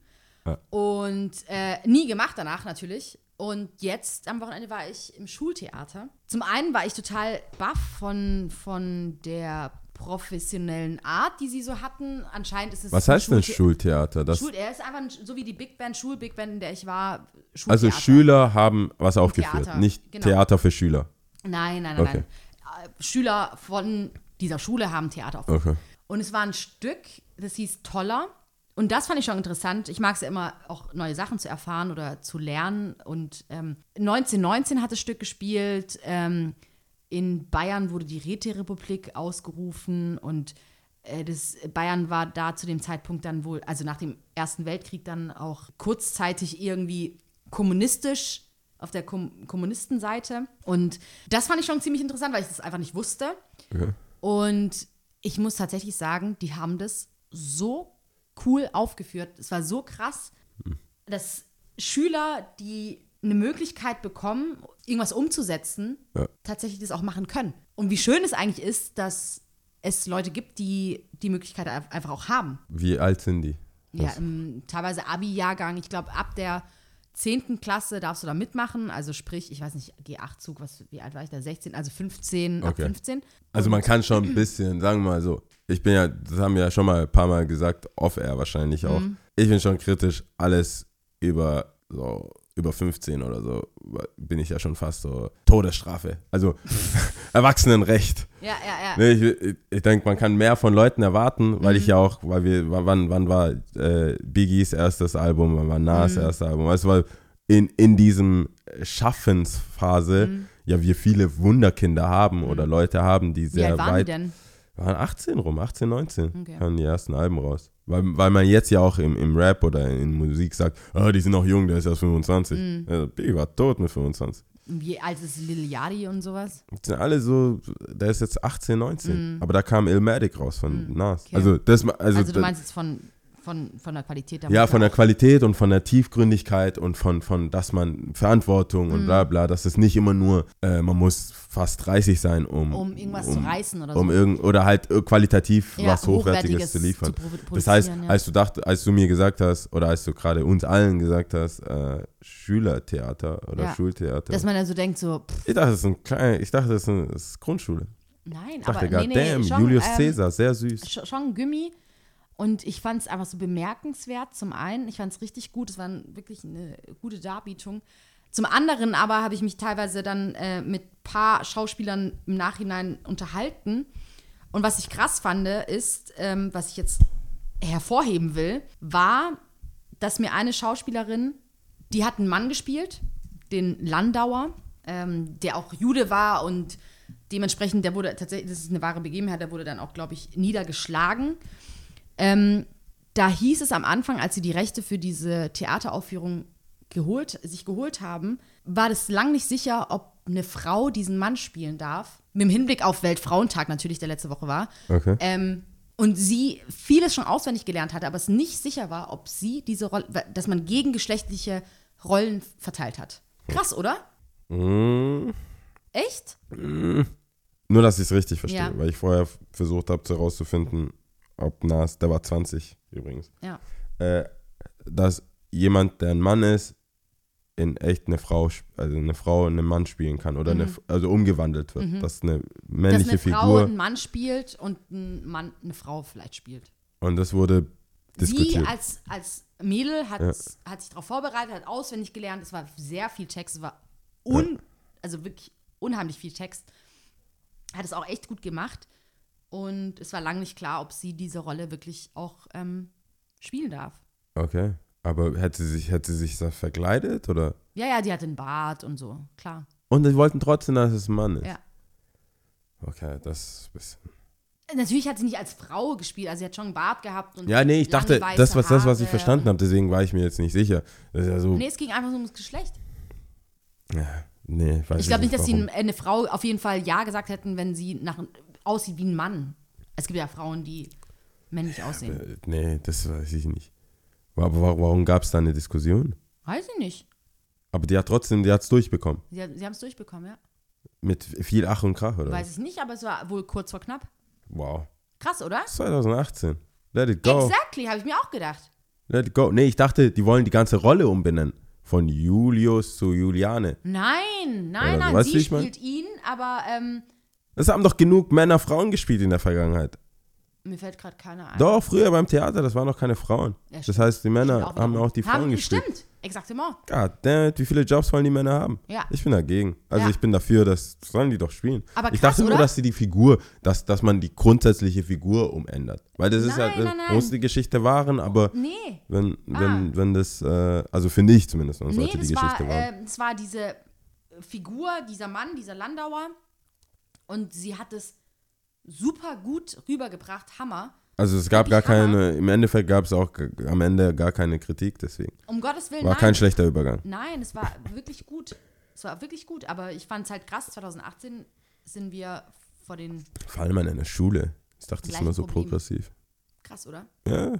Ja. Und äh, nie gemacht danach natürlich. Und jetzt am Wochenende war ich im Schultheater. Zum einen war ich total baff von, von der professionellen Art, die sie so hatten. Anscheinend ist es. Was heißt denn Schultheater? Das, Schul er ist einfach ein, so wie die Big Band, Schul-Big Band, in der ich war. also. Schüler haben was aufgeführt, Theater, nicht genau. Theater für Schüler. Nein, nein, nein, Okay. nein. Äh, Schüler von dieser Schule haben Theater aufgeführt. Okay. Und es war ein Stück, das hieß Toller. Und das fand ich schon interessant. Ich mag es ja immer, auch neue Sachen zu erfahren oder zu lernen. Und ähm, 1919 hat das Stück gespielt. Ähm, in Bayern wurde die Räterepublik ausgerufen. Und äh, das, Bayern war da zu dem Zeitpunkt dann wohl, also nach dem Ersten Weltkrieg dann auch kurzzeitig irgendwie kommunistisch auf der Kom Kommunistenseite. Und das fand ich schon ziemlich interessant, weil ich das einfach nicht wusste. okay. Und ich muss tatsächlich sagen, die haben das so cool aufgeführt. Es war so krass, dass Schüler, die eine Möglichkeit bekommen, irgendwas umzusetzen, Ja. tatsächlich das auch machen können. Und wie schön es eigentlich ist, dass es Leute gibt, die die Möglichkeit ein- einfach auch haben. Wie alt sind die? Ja, im teilweise Abi-Jahrgang. Ich glaube, ab der 10. Klasse darfst du da mitmachen. Also sprich, ich weiß nicht, G8-Zug, was, wie alt war ich da? 16, also 15, ab Okay. 15. Also man kann schon ein bisschen, sagen wir mal so, ich bin ja, das haben wir ja schon mal ein paar Mal gesagt, off-air wahrscheinlich auch. Mhm. Ich bin schon kritisch, alles über so über 15 oder so, bin ich ja schon fast so Todesstrafe. Also Erwachsenenrecht. Ja, ja, ja. Nee, ich ich denke, man kann mehr von Leuten erwarten, weil ich ja auch, weil wir, wann, wann war äh, Biggies erstes Album, wann war Nas erstes Album? Weißt du, weil in, in diesem Schaffensphase ja wir viele Wunderkinder haben oder Leute haben, die Wie sehr alt waren die weit denn? waren 18 rum, 18, 19 Okay. kamen die ersten Alben raus. Weil, weil man jetzt ja auch im, im Rap oder in Musik sagt, ah, die sind noch jung, der ist erst 25. Mhm. Ja, Biggie war tot mit 25. Wie alt ist Lil Yachty und sowas? Die sind alle so, der ist jetzt 18, 19. Aber da kam Illmatic raus von Nas. Mhm. Okay. Also, das, also, Also, du meinst jetzt von, von, von der Qualität der ja, von der. Qualität und von der Tiefgründigkeit und von, von dass man Verantwortung Mhm. und bla bla, dass es nicht immer nur, äh, man muss fast 30 sein, um, Um irgendwas zu reißen oder um so. irgend, oder halt äh, qualitativ Ja, was Hochwertiges, Hochwertiges zu liefern. zu das heißt, ja. als du dacht, als du mir gesagt hast, oder als du gerade uns allen gesagt hast, äh, Schülertheater oder Ja. Schultheater. Dass man dann so denkt, so, pff, ich dachte, das ist ein klein, ich dachte, das ist, ein, das ist Grundschule. nein, Ich aber dachte nee, nee, damn, schon, Julius ähm, Caesar, sehr süß. sch- schon Gummi. Und ich fand es einfach so bemerkenswert. Zum einen, ich fand es richtig gut. Es war wirklich eine gute Darbietung. Zum anderen aber habe ich mich teilweise dann äh, mit ein paar Schauspielern im Nachhinein unterhalten. Und was ich krass fand, ist, ähm, was ich jetzt hervorheben will, war, dass mir eine Schauspielerin, die hat einen Mann gespielt, den Landauer, ähm, der auch Jude war und dementsprechend, der wurde tatsächlich, das ist eine wahre Begebenheit, der wurde dann auch, glaube ich, niedergeschlagen. Ähm, da hieß es am Anfang, als sie die Rechte für diese Theateraufführung geholt, sich geholt haben, war das lang nicht sicher, ob eine Frau diesen Mann spielen darf. Mit dem Hinblick auf Weltfrauentag natürlich, der letzte Woche war. Okay. Ähm, und sie vieles schon auswendig gelernt hatte, aber es nicht sicher war, ob sie diese Rolle, dass man gegengeschlechtliche Rollen verteilt hat. Krass, oder? Mm, Echt? nur, dass ich es richtig verstehe, Ja. weil ich vorher versucht habe herauszufinden, ob Nas, der war 20 übrigens, Ja. äh, dass jemand, der ein Mann ist, in echt eine Frau, also eine Frau einen Mann spielen kann oder eine, F- also umgewandelt wird, dass eine Mhm. Dass männliche eine Frau Figur einen Mann spielt und ein Mann eine Frau vielleicht spielt. und das wurde Sie diskutiert. als, als Mädel hat, Ja. hat sich darauf vorbereitet, hat auswendig gelernt. Es war sehr viel Text, es war un, also wirklich unheimlich viel Text. Hat es auch echt gut gemacht. Und es war lange nicht klar, ob sie diese Rolle wirklich auch ähm, spielen darf. Okay, aber hätte sie sich, hätte sie sich da verkleidet oder? Ja, ja, die hat den Bart und so, klar. Und sie wollten trotzdem, dass es ein Mann ist. Ja. Okay, das ist ein bisschen. Natürlich hat sie nicht als Frau gespielt, also sie hat schon einen Bart gehabt. Und Ja, nee, ich dachte, das was das, was ich verstanden habe, deswegen war ich mir jetzt nicht sicher. Das ja so. Nee, es ging einfach so ums Geschlecht. Ja, nee, weiß Ich glaube nicht, dass sie warum. eine, eine Frau auf jeden Fall Ja gesagt hätten, wenn sie nach, aussieht wie ein Mann. Es gibt ja Frauen, die männlich aussehen. Äh, Nee, das weiß ich nicht. Aber warum, warum gab es da eine Diskussion? Weiß ich nicht. Aber die hat trotzdem, die hat es durchbekommen. Sie, sie haben es durchbekommen, ja. Mit viel Ach und Krach, oder? Weiß ich nicht, aber es war wohl kurz vor knapp. Wow. Krass, oder? 2018. Let it go. Exactly, habe ich mir auch gedacht. Let it go. Nee, ich dachte, die wollen die ganze Rolle umbenennen. Von Julius zu Juliane. Nein, nein, Oder, nein, sie ich mein? spielt ihn, aber ähm, Es haben doch genug Männer Frauen gespielt in der Vergangenheit. mir fällt gerade keiner ein. Doch, früher beim Theater, das waren noch keine Frauen. Ja, das heißt, die Männer Stimmt haben auch die Frauen haben, gespielt. Stimmt, exaktement. God damn it, wie viele Jobs wollen die Männer haben? Ja. Ich bin dagegen. Also Ja. ich bin dafür, dass sollen die doch spielen. Aber ich krass, dachte nur, oder? dass sie die Figur, dass, dass man die grundsätzliche Figur umändert. Weil das ist halt, nein. muss die Geschichte wahren, aber Nee, wenn, wenn, Ah. wenn das, äh, also finde ich zumindest, man nee, sollte das die war, Geschichte wahren. äh, das war diese Figur, dieser Mann, dieser Landauer. Und sie hat es super gut rübergebracht, Hammer. Also es gab gar Hammer. keine, im Endeffekt gab es auch am Ende gar keine Kritik, deswegen. Um Gottes Willen, War nein. kein schlechter Übergang. Nein, es war wirklich gut. Es war wirklich gut, aber ich fand es halt krass. 2018 sind wir vor den. Vor allem an einer Schule. Ich dachte, das ist immer so Problem. progressiv. Krass, oder? Ja.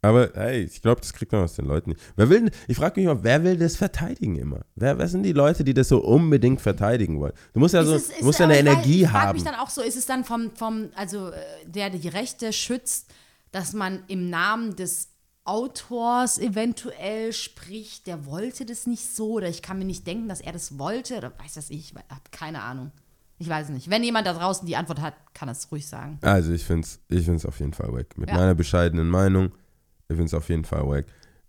Aber hey, ich glaube, das kriegt man aus den Leuten nicht. Wer will, ich frage mich mal, wer will das verteidigen immer? Wer, wer sind die Leute, die das so unbedingt verteidigen wollen? Du musst ja, so, es- musst ja eine aber ich Energie ich frag haben. mich dann auch so, ist es dann vom, vom also äh, der die Rechte schützt, dass man im Namen des Autors eventuell spricht, der wollte das nicht so oder ich kann mir nicht denken, dass er das wollte oder weiß das ich, ich habe keine Ahnung. Ich weiß es nicht. Wenn jemand da draußen die Antwort hat, kann er es ruhig sagen. Also ich finde es ich find's auf jeden Fall wack. Mit Ja. meiner bescheidenen Meinung, ich finde es auf jeden Fall wack.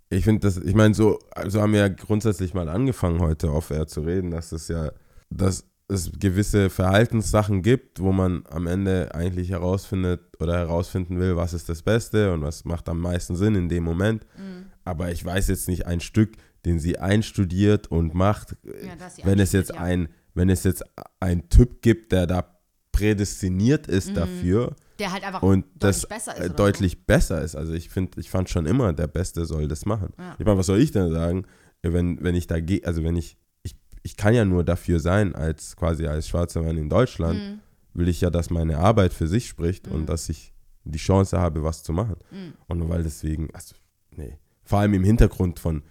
ich finde das, ich meine, so, so haben wir ja grundsätzlich mal angefangen, heute auf Air zu reden, dass es ja, dass es gewisse Verhaltenssachen gibt, wo man am Ende eigentlich herausfindet oder herausfinden will, was ist das Beste und was macht am meisten Sinn in dem Moment. Aber ich weiß jetzt nicht ein Stück, den sie einstudiert und macht, Ja, wenn es jetzt ja. ein, wenn es jetzt ein Typ gibt, der da prädestiniert ist dafür Der halt einfach und deutlich das besser ist. äh, deutlich besser ist. Also ich finde, ich fand schon immer, der Beste soll das machen. Ja. Ich meine, was soll ich denn sagen, wenn, wenn ich da gehe, also wenn ich, ich, ich kann ja nur dafür sein, als quasi als schwarzer Mann in Deutschland, Mhm. will ich ja, dass meine Arbeit für sich spricht und dass ich die Chance habe, was zu machen. Mhm. Und nur weil deswegen, also, nee. Vor allem im Hintergrund von,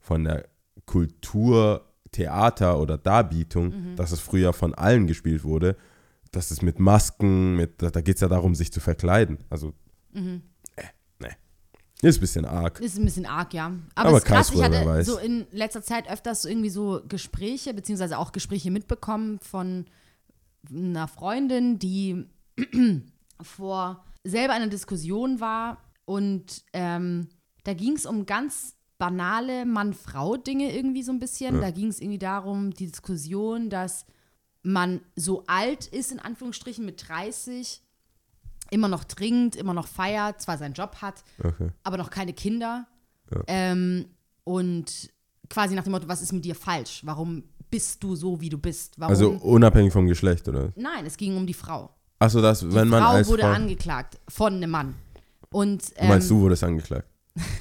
von der Kultur, Theater oder Darbietung, Mhm. dass es früher von allen gespielt wurde, dass es mit Masken, mit, da geht es ja darum, sich zu verkleiden. Also, Mhm. äh, nee. Ist ein bisschen arg. Ist ein bisschen arg, ja. Aber, Aber es ist krass, ich hatte weiß. so in letzter Zeit öfters so irgendwie so Gespräche, beziehungsweise auch Gespräche mitbekommen von einer Freundin, die vor selber einer Diskussion war und ähm, da ging es um ganz banale Mann-Frau-Dinge irgendwie so ein bisschen. Da ging es irgendwie darum, die Diskussion, dass man so alt ist, in Anführungsstrichen, mit 30, immer noch trinkt, immer noch feiert, zwar seinen Job hat, Okay. aber noch keine Kinder. Ja. Ähm, und quasi nach dem Motto, was ist mit dir falsch? Warum bist du so, wie du bist? Warum? Also unabhängig vom Geschlecht, oder? Nein, es ging um die Frau. Achso, das, Die wenn man Frau als wurde Frau, angeklagt von einem Mann. Und Du meinst, ähm, du wurdest angeklagt.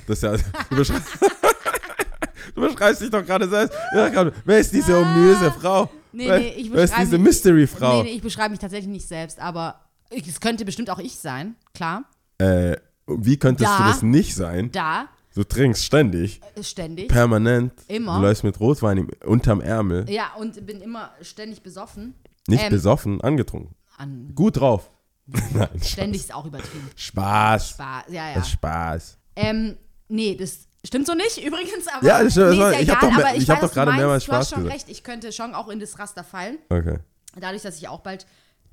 Das ist ja, du, beschrei du beschreibst dich doch gerade selbst. Ja, gerade, wer ist diese ominöse Frau? Nee, wer, nee, ich beschreibe diese mich- Mystery-Frau? Nee, nee, ich beschreibe mich tatsächlich nicht selbst, aber ich, es könnte bestimmt auch ich sein, klar. Äh, wie könntest du Da. das nicht sein? Da, Du trinkst ständig, äh, ständig. permanent. Immer. Du läufst mit Rotwein im, unterm Ärmel. Ja, und bin immer ständig besoffen. Nicht Ähm, besoffen, angetrunken. An, Gut drauf. Nein, ständig ist auch übertrieben. Spaß. Spaß, ja, ja. Das ist Spaß. Ähm, nee, das stimmt so nicht übrigens, aber. Ja, das nee, ist ja ich hab egal, doch mehr- ich ich hab doch gerade mehrmals Du hast Spaß schon gesagt. recht, ich könnte schon auch in das Raster fallen, Okay. dadurch, dass ich auch bald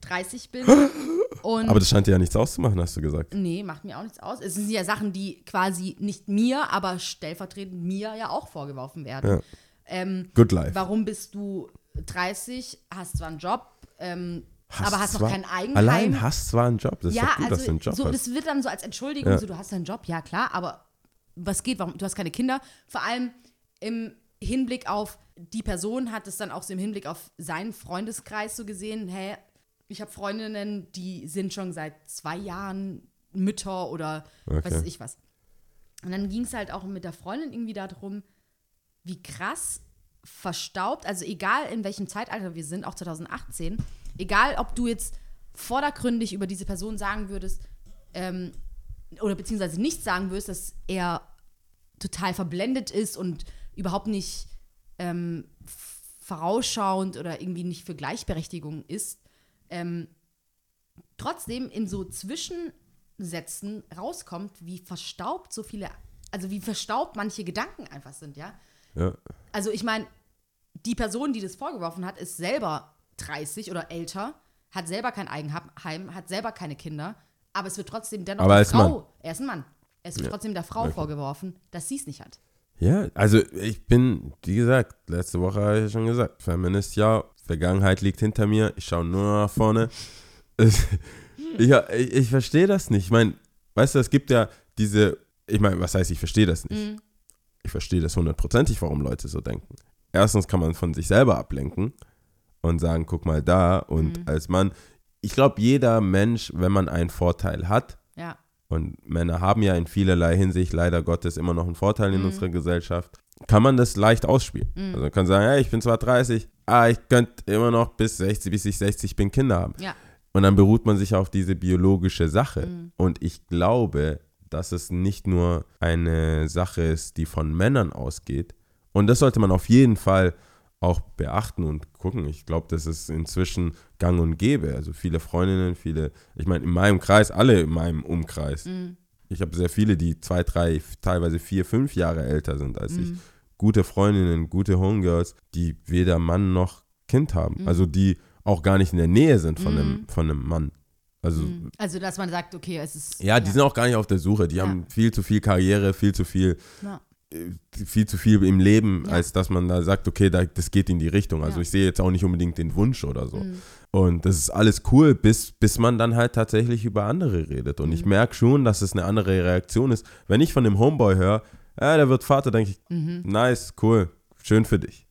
30 bin. Aber das scheint dir ja nichts auszumachen, hast du gesagt. nee, macht mir auch nichts aus. Es sind ja Sachen, die quasi nicht mir, aber stellvertretend mir ja auch vorgeworfen werden. Ja. Ähm, Good life. warum bist du 30, hast zwar einen Job, ähm, aber hast noch zwar- kein Eigenheim? Allein hast zwar einen Job. Das ist ja, gut, dass du also einen Job so, hast. das wird dann so als Entschuldigung, Ja. so du hast einen Job, ja klar, aber was geht, warum, du hast keine Kinder. Vor allem im Hinblick auf die Person hat es dann auch so im Hinblick auf seinen Freundeskreis so gesehen, hä, ich habe Freundinnen, die sind schon seit zwei Jahren Mütter oder Okay. was weiß ich was. Und dann ging es halt auch mit der Freundin irgendwie darum, wie krass verstaubt, also egal in welchem Zeitalter wir sind, auch 2018, egal ob du jetzt vordergründig über diese Person sagen würdest, ähm, oder beziehungsweise nicht sagen würdest, dass er total verblendet ist und überhaupt nicht ähm, vorausschauend oder irgendwie nicht für Gleichberechtigung ist, ähm, trotzdem in so Zwischensätzen rauskommt, wie verstaubt so viele, also wie verstaubt manche Gedanken einfach sind, ja. Ja. Also ich meine, die Person, die das vorgeworfen hat, ist selber 30 oder älter, hat selber kein Eigenheim, hat selber keine Kinder, aber es wird trotzdem dennoch Aber der Frau, Mann. er ist ein Mann, es wird trotzdem der Frau vorgeworfen, dass sie es nicht hat. Ja, also ich bin, wie gesagt, letzte Woche habe ich ja schon gesagt, Feminist ja, Vergangenheit liegt hinter mir, ich schaue nur nach vorne. ich, ich, ich verstehe das nicht. Ich meine, weißt du, es gibt ja diese, ich meine, was heißt, ich verstehe das nicht? Ich verstehe das hundertprozentig, warum Leute so denken. Erstens kann man von sich selber ablenken und sagen, guck mal da und als Mann, ich glaube, jeder Mensch, wenn man einen Vorteil hat, Ja, und Männer haben ja in vielerlei Hinsicht leider Gottes immer noch einen Vorteil in unserer Gesellschaft, kann man das leicht ausspielen. Also man kann sagen, hey, ich bin zwar 30, aber ich könnte immer noch bis 60, bis ich 60 bin, Kinder haben. ja, Und dann beruht man sich auf diese biologische Sache. Und ich glaube, dass es nicht nur eine Sache ist, die von Männern ausgeht. Und das sollte man auf jeden Fall auch beachten und gucken. Ich glaube, das ist inzwischen gang und gäbe. Also viele Freundinnen, viele, ich meine, in meinem Kreis, alle in meinem Umkreis. Ich habe sehr viele, die zwei, drei, teilweise vier, fünf Jahre älter sind als ich. Gute Freundinnen, gute Homegirls, die weder Mann noch Kind haben. Also die auch gar nicht in der Nähe sind von, einem, von einem Mann. Also also dass man sagt, okay, es ist ja, die sind auch gar nicht auf der Suche. Die Ja. haben viel zu viel Karriere, viel zu viel Ja. Äh, viel zu viel im Leben, als dass man da sagt, okay, da, das geht in die Richtung. Also Ja. ich sehe jetzt auch nicht unbedingt den Wunsch oder so. Mhm. Und das ist alles cool, bis, bis man dann halt tatsächlich über andere redet. Und Mhm. ich merke schon, dass es eine andere Reaktion ist. Wenn ich von dem Homeboy höre, ja, der wird Vater, denke ich, Mhm. nice, cool, schön für dich.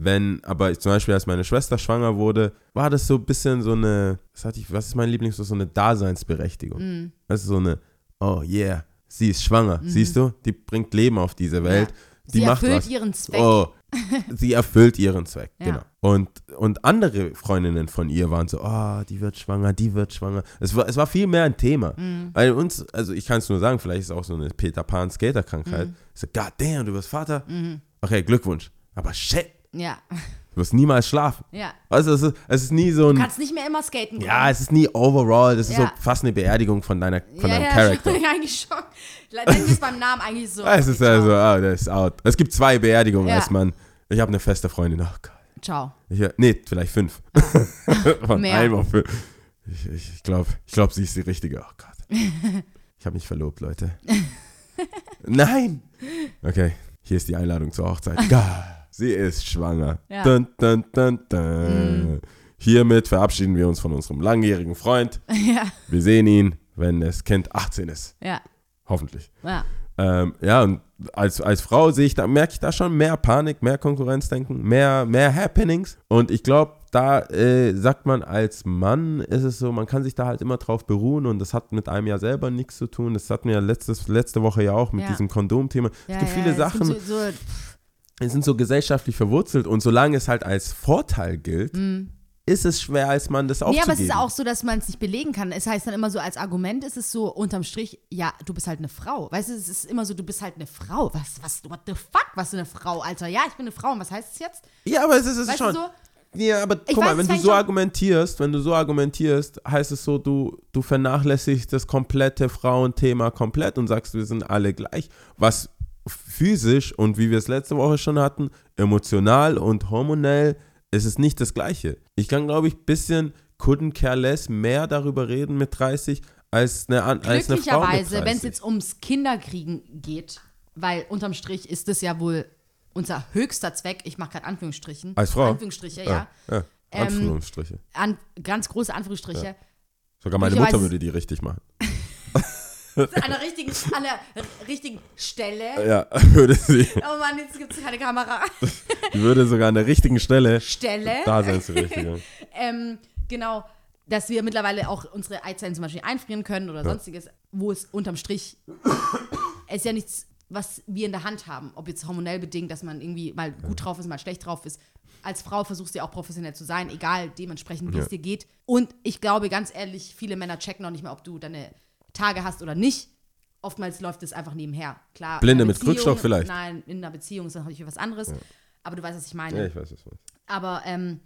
Wenn, aber ich, zum Beispiel, als meine Schwester schwanger wurde, war das so ein bisschen so eine, was, hatte ich, was ist mein Lieblings, so eine Daseinsberechtigung. Mhm. Das ist so eine, oh yeah, sie ist schwanger, siehst du? Die bringt Leben auf diese Welt. Die Sie macht erfüllt was. ihren Zweck. Oh, sie erfüllt ihren Zweck, Ja. genau. Und, und andere Freundinnen von ihr waren so, oh, die wird schwanger, die wird schwanger. Es war, es war viel mehr ein Thema. Mhm. Weil uns, also ich kann es nur sagen, vielleicht ist es auch so eine Peter Pan-Skater-Krankheit. Mhm. So, god damn, du wirst Vater? Okay, Glückwunsch. Aber shit, Ja, du wirst niemals schlafen. ja. Also es ist, es ist nie so Du ein, kannst nicht mehr immer skaten. gehen. ja, es ist nie overall, das ist Ja. so fast eine Beerdigung von, deiner, von ja, deinem ja, Charakter. schon, eigentlich schon. Nennen es beim Namen eigentlich so. Es ist also, ciao. ah, der ist out. Es gibt zwei Beerdigungen Ja. als Mann. Ich habe eine feste Freundin, oh Gott. Ciao. Ich, nee, vielleicht fünf. Von Mehr. einem auf fünf. Ich, ich, glaube, ich glaub, sie ist die richtige. Oh Gott. Ich habe mich verlobt, Leute. Nein! Okay, hier ist die Einladung zur Hochzeit. God, sie ist schwanger. Ja. Dun, dun, dun, dun. Hiermit verabschieden wir uns von unserem langjährigen Freund. ja, Wir sehen ihn, wenn das Kind 18 ist. ja, Hoffentlich. ja. Ähm, ja, und als, als Frau sehe ich da, merke ich da schon mehr Panik, mehr Konkurrenzdenken, mehr, mehr Happenings. Und ich glaube, da äh, sagt man als Mann, ist es so, man kann sich da halt immer drauf beruhen und das hat mit einem ja selber nichts zu tun. Das hatten wir ja letztes, letzte Woche ja auch mit Ja. diesem Kondomthema. ja es gibt ja, viele Sachen, So, so, die sind so gesellschaftlich verwurzelt und solange es halt als Vorteil gilt, ist es schwer als Mann das aufzugeben. aber es ist auch so, dass man es nicht belegen kann. Es heißt dann immer so, als Argument ist es so, unterm Strich, ja, du bist halt eine Frau. Weißt du, es ist immer so, du bist halt eine Frau. Was, was, what the fuck, was ist eine Frau, Alter? Ja, ich bin eine Frau. Und was heißt es jetzt? ja, aber es ist es Weißt schon. du so? Ja, aber Ich guck mal, wenn du so argumentierst, wenn du so argumentierst, heißt es so, du, du vernachlässigst das komplette Frauenthema komplett und sagst, wir sind alle gleich. Was physisch und wie wir es letzte Woche schon hatten, emotional und hormonell ist es nicht das Gleiche. Ich kann, glaube ich, ein bisschen couldn't care less mehr darüber reden mit 30 als eine, als eine Frau Glücklicherweise, 30. wenn es jetzt ums Kinderkriegen geht, weil unterm Strich ist das ja wohl unser höchster Zweck. Ich mache gerade Anführungsstrichen. Als Frau? Anführungsstriche, ja. ja, ja. Ähm, Anführungsstriche. An, ganz große Anführungsstriche. Sogar meine Mutter würde die richtig machen. An der richtigen, an der richtigen Stelle. Ja, würde sie. Oh Mann, jetzt gibt es keine Kamera. Die würde sogar an der richtigen Stelle Stelle. Daseinsberechtigung. ähm, genau, dass wir mittlerweile auch unsere Eizellen zum Beispiel einfrieren können oder sonstiges, wo es unterm Strich ist ja nichts, was wir in der Hand haben, ob jetzt hormonell bedingt, dass man irgendwie mal gut drauf ist, mal schlecht drauf ist. Als Frau versuchst du ja auch professionell zu sein, egal dementsprechend, wie Ja. es dir geht. Und ich glaube, ganz ehrlich, viele Männer checken noch nicht mehr, ob du deine Tage hast oder nicht. Oftmals läuft es einfach nebenher. Klar. Blinde mit Krückstock vielleicht. Nein, in einer Beziehung ist natürlich was anderes. Aber du weißt, was ich meine. Ja, ich weiß es nicht. Aber ähm,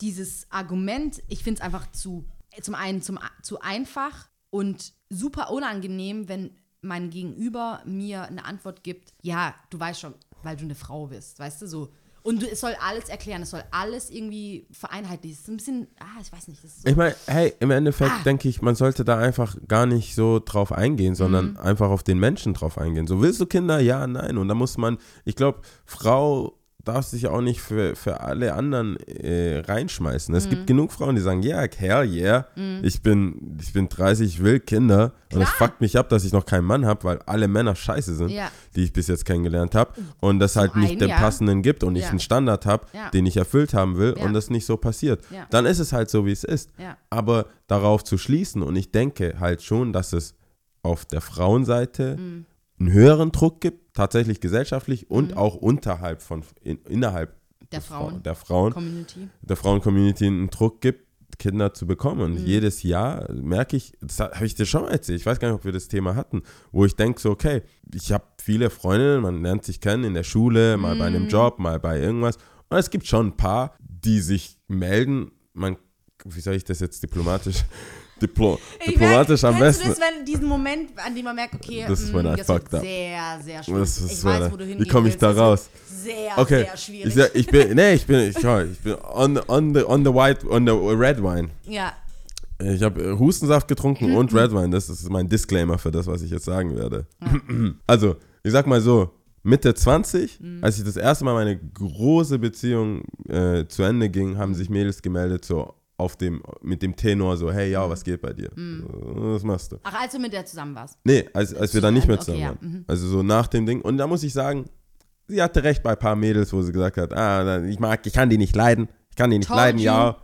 dieses Argument, ich finde es einfach zu, zum einen zum, zu einfach und super unangenehm, wenn mein Gegenüber mir eine Antwort gibt, ja, du weißt schon, weil du eine Frau bist, weißt du, so. Und es soll alles erklären, es soll alles irgendwie vereinheitlichen. Es ist ein bisschen, ah, ich weiß nicht, so. Ich meine, hey, im Endeffekt Ah. denke ich, man sollte da einfach gar nicht so drauf eingehen, sondern Mhm. einfach auf den Menschen drauf eingehen. So, willst du Kinder? Ja, nein. Und da muss man, ich glaube, Frau darf sich auch nicht für, für alle anderen äh, reinschmeißen. Es Mhm. gibt genug Frauen, die sagen, ja, hell yeah, ich, bin, ich bin 30, ich will Kinder. Und es Klar. fuckt mich ab, dass ich noch keinen Mann habe, weil alle Männer scheiße sind, Ja. die ich bis jetzt kennengelernt habe. Und das halt nicht einen, den ja. passenden gibt und ich Ja. einen Standard habe, den ich erfüllt haben will und das nicht so passiert. Dann ist es halt so, wie es ist. Aber darauf zu schließen, und ich denke halt schon, dass es auf der Frauenseite Mhm. Einen höheren Druck gibt, tatsächlich gesellschaftlich und auch unterhalb von, in, innerhalb Der Frauen. der Frauen, Community. der Frauen-Community einen Druck gibt, Kinder zu bekommen. Und Mhm. jedes Jahr merke ich, das habe ich dir schon mal erzählt, ich weiß gar nicht, ob wir das Thema hatten, wo ich denke so, okay, ich habe viele Freundinnen, man lernt sich kennen in der Schule, mal bei Mhm. einem Job, mal bei irgendwas. Und es gibt schon ein paar, die sich melden, man, wie soll ich das jetzt diplomatisch, diplo, diplomatisch am kennst besten. du das, wenn diesen Moment, an dem man merkt, okay, Das ist mh, I das wird fucked up. sehr, sehr schwierig. Das ist ich weiß, wo du wie hingehen komme ich da raus? Sehr, Okay, sehr schwierig. ich, sag, ich bin, nee, ich bin, ich, ich bin on, on, the, on the white, on the red wine. ja, Ich habe äh, Hustensaft getrunken und Red Wine. Das ist mein Disclaimer für das, was ich jetzt sagen werde. Also, ich sag mal so, Mitte 20, Mhm. als ich das erste Mal meine große Beziehung äh, zu Ende ging, haben sich Mädels gemeldet, so auf dem, mit dem Tenor, so, hey, Mhm. ja, was geht bei dir? So, was machst du? Ach, als du mit der zusammen warst. Nee, als, als wir dann nicht mehr Okay, zusammen ja, waren. mhm. Also so nach dem Ding. Und da muss ich sagen, sie hatte recht bei ein paar Mädels, wo sie gesagt hat, ah, ich mag, ich kann die nicht leiden. Ich kann die nicht Told leiden, you. ja.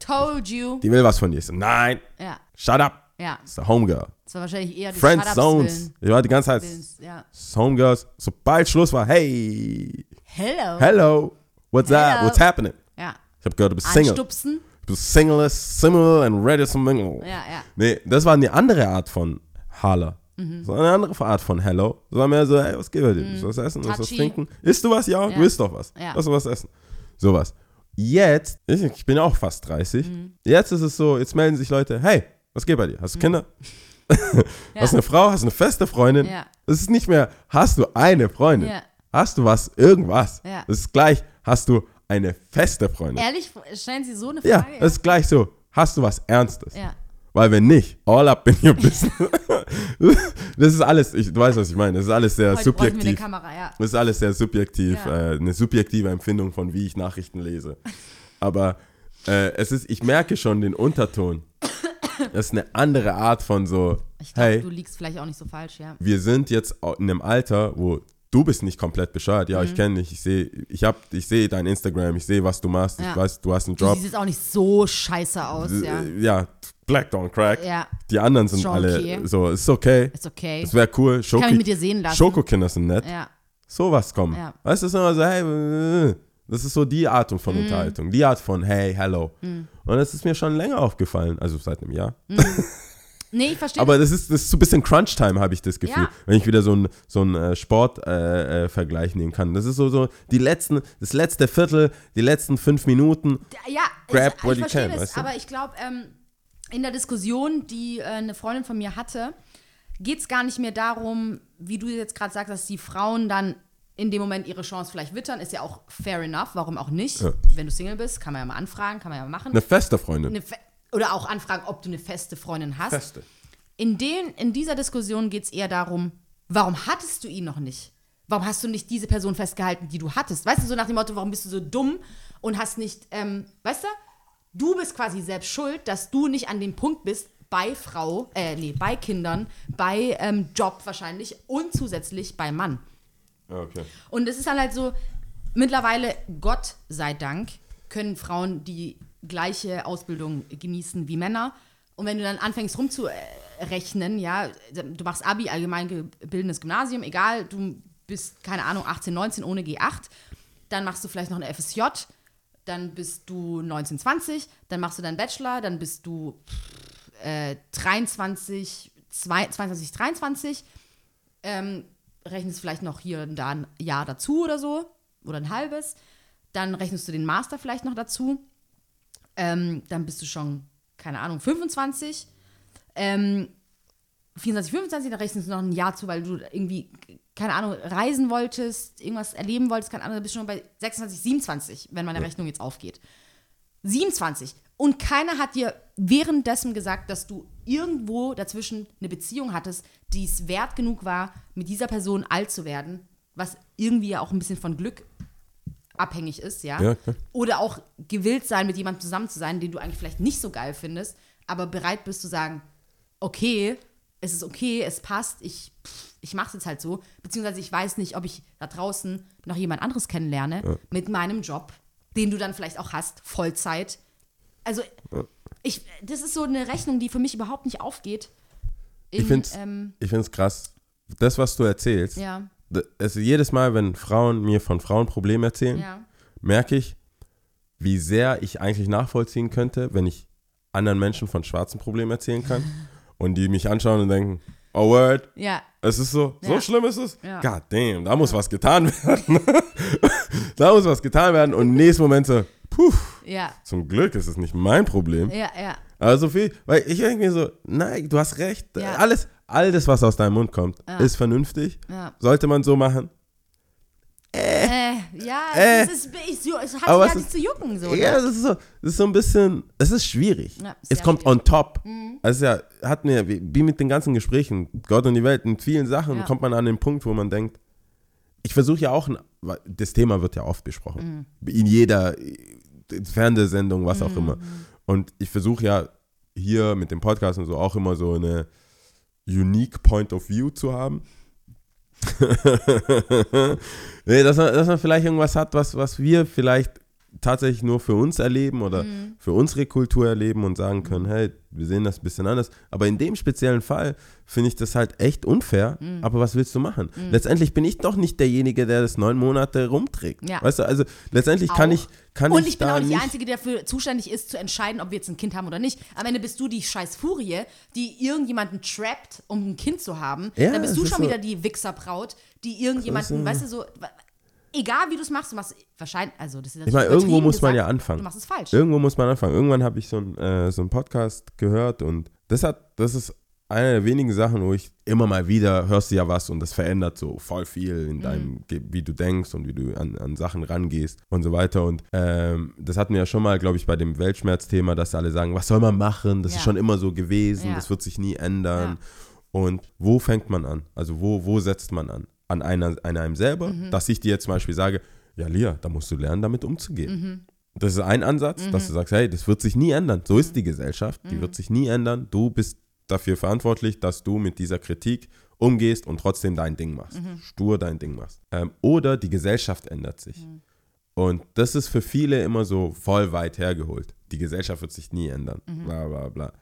Told you. Die will was von dir. Ich so, nein, Ja, shut up. ja. Das ist a Homegirl. Das war wahrscheinlich eher die Friend Shut-ups Zones. Ich war die ganze Zeit Willens, Ja. Homegirls. Sobald Schluss war, hey, Hello. hello, what's up, Hello. what's happening? Ja. Ich habe gehört, du bist Single. Anstupsen. Du bist Single, single and ready to mingle. Ja, ja. Nee, das war eine andere Art von Holla. Mhm. War eine andere Art von Hello. Das war mehr so, hey, was geht bei dir? Willst du was essen? Willst du was trinken? Isst du was? Ja, Ja. du isst doch was. Ja. Lass du was essen. Sowas. Jetzt, ich, ich bin ja auch fast 30. Mhm. Jetzt ist es so, jetzt melden sich Leute, hey, was geht bei dir? Hast du Kinder? Hast du eine Frau? Hast du eine feste Freundin? Ja. Es ist nicht mehr, hast du eine Freundin? Ja. Hast du was? Irgendwas? Ja. Es ist gleich, hast du eine feste Freundin? Ehrlich, stellen Sie so eine Ja, Frage? es ist gleich so, hast du was Ernstes? ja. Weil wenn nicht, all up in your business. das ist alles, ich, du weißt, was ich meine, das ist alles sehr Heute bräuchten wir eine subjektiv. Kamera, ja. Das ist alles sehr subjektiv, Ja. äh, eine subjektive Empfindung von, wie ich Nachrichten lese. Aber äh, es ist, ich merke schon den Unterton. Das ist eine andere Art von so, Ich glaube, hey, du liegst vielleicht auch nicht so falsch, ja. wir sind jetzt in einem Alter, wo du bist nicht komplett bescheuert. Ja, Mhm. ich kenne dich, ich sehe, ich hab, ich sehe dein Instagram, ich sehe, was du machst, Ja. ich weiß, du hast einen Du Job. siehst jetzt auch nicht so scheiße aus, ja. Äh, ja, Black Don't Crack. Ja, Die anderen sind Schon alle okay. so, ist okay. ist okay. Es wäre cool. Ich kann Schoki mit dir sehen lassen. Schokokinder sind nett. Ja, Sowas kommen. Ja. Weißt du, das ist immer so, hey, äh, das ist so die Art von Unterhaltung. Die Art von, hey, hello. Und das ist mir schon länger aufgefallen. Also seit einem Jahr. nee, ich verstehe. Aber das ist, das ist so ein bisschen Crunch-Time, habe ich das Gefühl. Ja. Wenn ich wieder so einen so ein, äh, Sport-Vergleich äh, Vergleich nehmen kann. Das ist so, so die letzten, das letzte Viertel, die letzten fünf Minuten. Ja, Grab ich, what ich you can, das, weißt du? aber ich glaube, ähm, in der Diskussion, die äh, eine Freundin von mir hatte, geht es gar nicht mehr darum, wie du jetzt gerade sagst, dass die Frauen dann in dem Moment ihre Chance vielleicht wittern. Ist ja auch fair enough, warum auch nicht? Ja. Wenn du Single bist, kann man ja mal anfragen, kann man ja mal machen. Eine feste Freundin. Eine fe- oder auch anfragen, ob du eine feste Freundin hast. Feste. In, den, in dieser Diskussion geht es eher darum, warum hattest du ihn noch nicht? Warum hast du nicht diese Person festgehalten, die du hattest? Weißt du, so nach dem Motto, warum bist du so dumm und hast nicht, ähm, weißt du, du bist quasi selbst schuld, dass du nicht an dem Punkt bist, bei Frau, äh, nee, bei Kindern, bei ähm, Job wahrscheinlich und zusätzlich bei Mann. Okay. Und es ist dann halt so, mittlerweile, Gott sei Dank, können Frauen die gleiche Ausbildung genießen wie Männer. Und wenn du dann anfängst rumzurechnen, ja, du machst Abi, allgemeingebildetes Gymnasium, egal, du bist, keine Ahnung, 18, 19 ohne G8, dann machst du vielleicht noch eine FSJ, dann bist du 19, 20, dann machst du deinen Bachelor, dann bist du äh, 23, zwei- 22, 23, ähm, rechnest vielleicht noch hier und da ein Jahr dazu oder so, oder ein halbes. Dann rechnest du den Master vielleicht noch dazu. Ähm, dann bist du schon, keine Ahnung, 25. Ähm, 24, 25, dann rechnest du noch ein Jahr zu, weil du irgendwie, keine Ahnung, reisen wolltest, irgendwas erleben wolltest, keine Ahnung, dann bist du schon bei 26, 27, wenn meine Rechnung jetzt aufgeht. 27. Und keiner hat dir währenddessen gesagt, dass du irgendwo dazwischen eine Beziehung hattest, die es wert genug war, mit dieser Person alt zu werden, was irgendwie ja auch ein bisschen von Glück abhängig ist, ja. Ja. Oder auch gewillt sein, mit jemandem zusammen zu sein, den du eigentlich vielleicht nicht so geil findest, aber bereit bist zu sagen, okay, es ist okay, es passt, ich, pff, ich mach's jetzt halt so. Beziehungsweise ich weiß nicht, ob ich da draußen noch jemand anderes kennenlerne mit meinem Job, den du dann vielleicht auch hast, Vollzeit. Also, ich, das ist so eine Rechnung, die für mich überhaupt nicht aufgeht. Ich In, finde es ähm, krass. Das, was du erzählst, ja, also jedes Mal, wenn Frauen mir von Frauen Probleme erzählen, ja, merke ich, wie sehr ich eigentlich nachvollziehen könnte, wenn ich anderen Menschen von schwarzen Problemen erzählen kann und die mich anschauen und denken, oh word, ja, es ist so, so Ja. schlimm ist es? Ja. God damn, da muss was getan werden. da muss was getan werden und im nächsten Moment so, puh, zum Glück ist es nicht mein Problem. ja, ja, Aber so viel, weil ich denke mir so, nein, du hast recht. Ja. Alles, alles, was aus deinem Mund kommt, Ja. ist vernünftig. ja. Sollte man so machen. Äh, ja, Äh. es, ist, ich, es hat Aber halt nicht zu jucken. So, Ja, ne? das ist so, das ist so ein bisschen, es ist schwierig. Ja, es kommt schwierig. Mhm. on top. Also ja, hat mir, wie mit den ganzen Gesprächen, Gott und die Welt, in vielen Sachen kommt man an den Punkt, wo man denkt, ich versuche ja auch, ein- das Thema wird ja oft besprochen. In jeder äh, Fernsehsendung, was auch immer. Und ich versuche ja hier mit dem Podcast und so auch immer so eine unique Point of View zu haben. nee, dass man, dass man vielleicht irgendwas hat, was, was wir vielleicht tatsächlich nur für uns erleben oder für unsere Kultur erleben und sagen können, hey, wir sehen das ein bisschen anders. Aber in dem speziellen Fall finde ich das halt echt unfair. Aber was willst du machen? Letztendlich bin ich doch nicht derjenige, der das neun Monate rumträgt. Ja. Weißt du, also letztendlich kann Auch. ich, kann Und ich ich bin auch nicht die nicht Einzige, die dafür zuständig ist, zu entscheiden, ob wir jetzt ein Kind haben oder nicht. Am Ende bist du die scheiß Furie, die irgendjemanden trappt, um ein Kind zu haben. Ja, Dann bist du schon so- wieder die Wichserbraut, die irgendjemanden, weißt du, so, egal wie du es machst, du machst wahrscheinlich, also das ist Ich meine, irgendwo muss man gesagt, ja anfangen. Du machst es falsch. Irgendwo muss man anfangen. Irgendwann habe ich so einen äh, so einen Podcast gehört und das hat, das ist eine der wenigen Sachen, wo ich immer mal wieder hörst du ja was und das verändert so voll viel in deinem, Ge- wie du denkst und wie du an, an Sachen rangehst und so weiter. Und ähm, das hatten wir ja schon mal, glaube ich, bei dem Weltschmerzthema, dass alle sagen, was soll man machen? Das Ja. ist schon immer so gewesen, Ja. das wird sich nie ändern. Und wo fängt man an? Also wo, wo setzt man an? An, einer, an einem selber, Mhm. dass ich dir zum Beispiel sage, ja Lia, da musst du lernen, damit umzugehen. Mhm. Das ist ein Ansatz, dass du sagst, hey, das wird sich nie ändern. So ist die Gesellschaft, die wird sich nie ändern. Du bist dafür verantwortlich, dass du mit dieser Kritik umgehst und trotzdem dein Ding machst. Stur dein Ding machst. Ähm, oder die Gesellschaft ändert sich. Und das ist für viele immer so voll weit hergeholt. Die Gesellschaft wird sich nie ändern. Bla bla bla.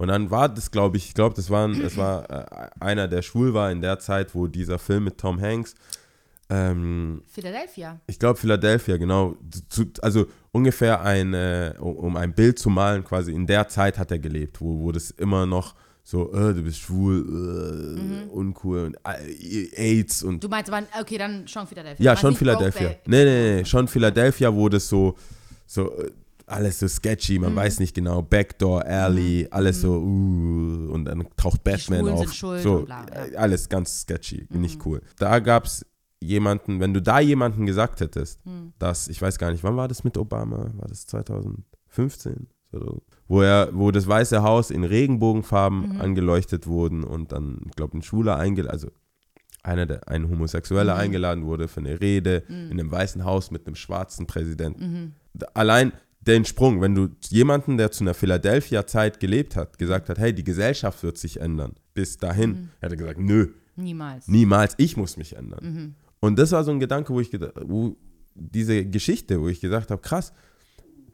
Und dann war das, glaube ich, ich glaube, das war, ein- es war äh, einer, der schwul war in der Zeit, wo dieser Film mit Tom Hanks, ähm, Philadelphia. ich glaube Philadelphia, genau, zu, also ungefähr ein, äh, um- ein Bild zu malen, quasi in der Zeit hat er gelebt, wo, wo das immer noch so, äh, du bist schwul, äh, uncool, und, äh, AIDS und Du meinst aber, okay, dann schon Philadelphia. ja, schon Philadelphia. Nee, nee, nee, schon Philadelphia, wo das so, so äh, alles so sketchy, Mhm. man weiß nicht genau, Backdoor Alley, alles so, uh, und dann taucht Batman auf. so, bla, ja. Mhm. äh, alles ganz sketchy, nicht cool. Da gab es jemanden, wenn du da jemanden gesagt hättest, Mhm. dass, ich weiß gar nicht, wann war das mit Obama? War das 2015? So, wo er, wo das Weiße Haus in Regenbogenfarben Mhm. angeleuchtet wurden und dann, ich glaube, ein Schwuler eingeladen, also einer der, ein Homosexueller Mhm. eingeladen wurde für eine Rede in einem Weißen Haus mit einem schwarzen Präsidenten. Allein den Sprung, wenn du jemanden, der zu einer Philadelphia-Zeit gelebt hat, gesagt hat, hey, die Gesellschaft wird sich ändern, bis dahin, Mhm. hat er gesagt, nö, Niemals. niemals, ich muss mich ändern. Mhm. Und das war so ein Gedanke, wo ich gedacht, wo diese Geschichte, wo ich gesagt habe, krass,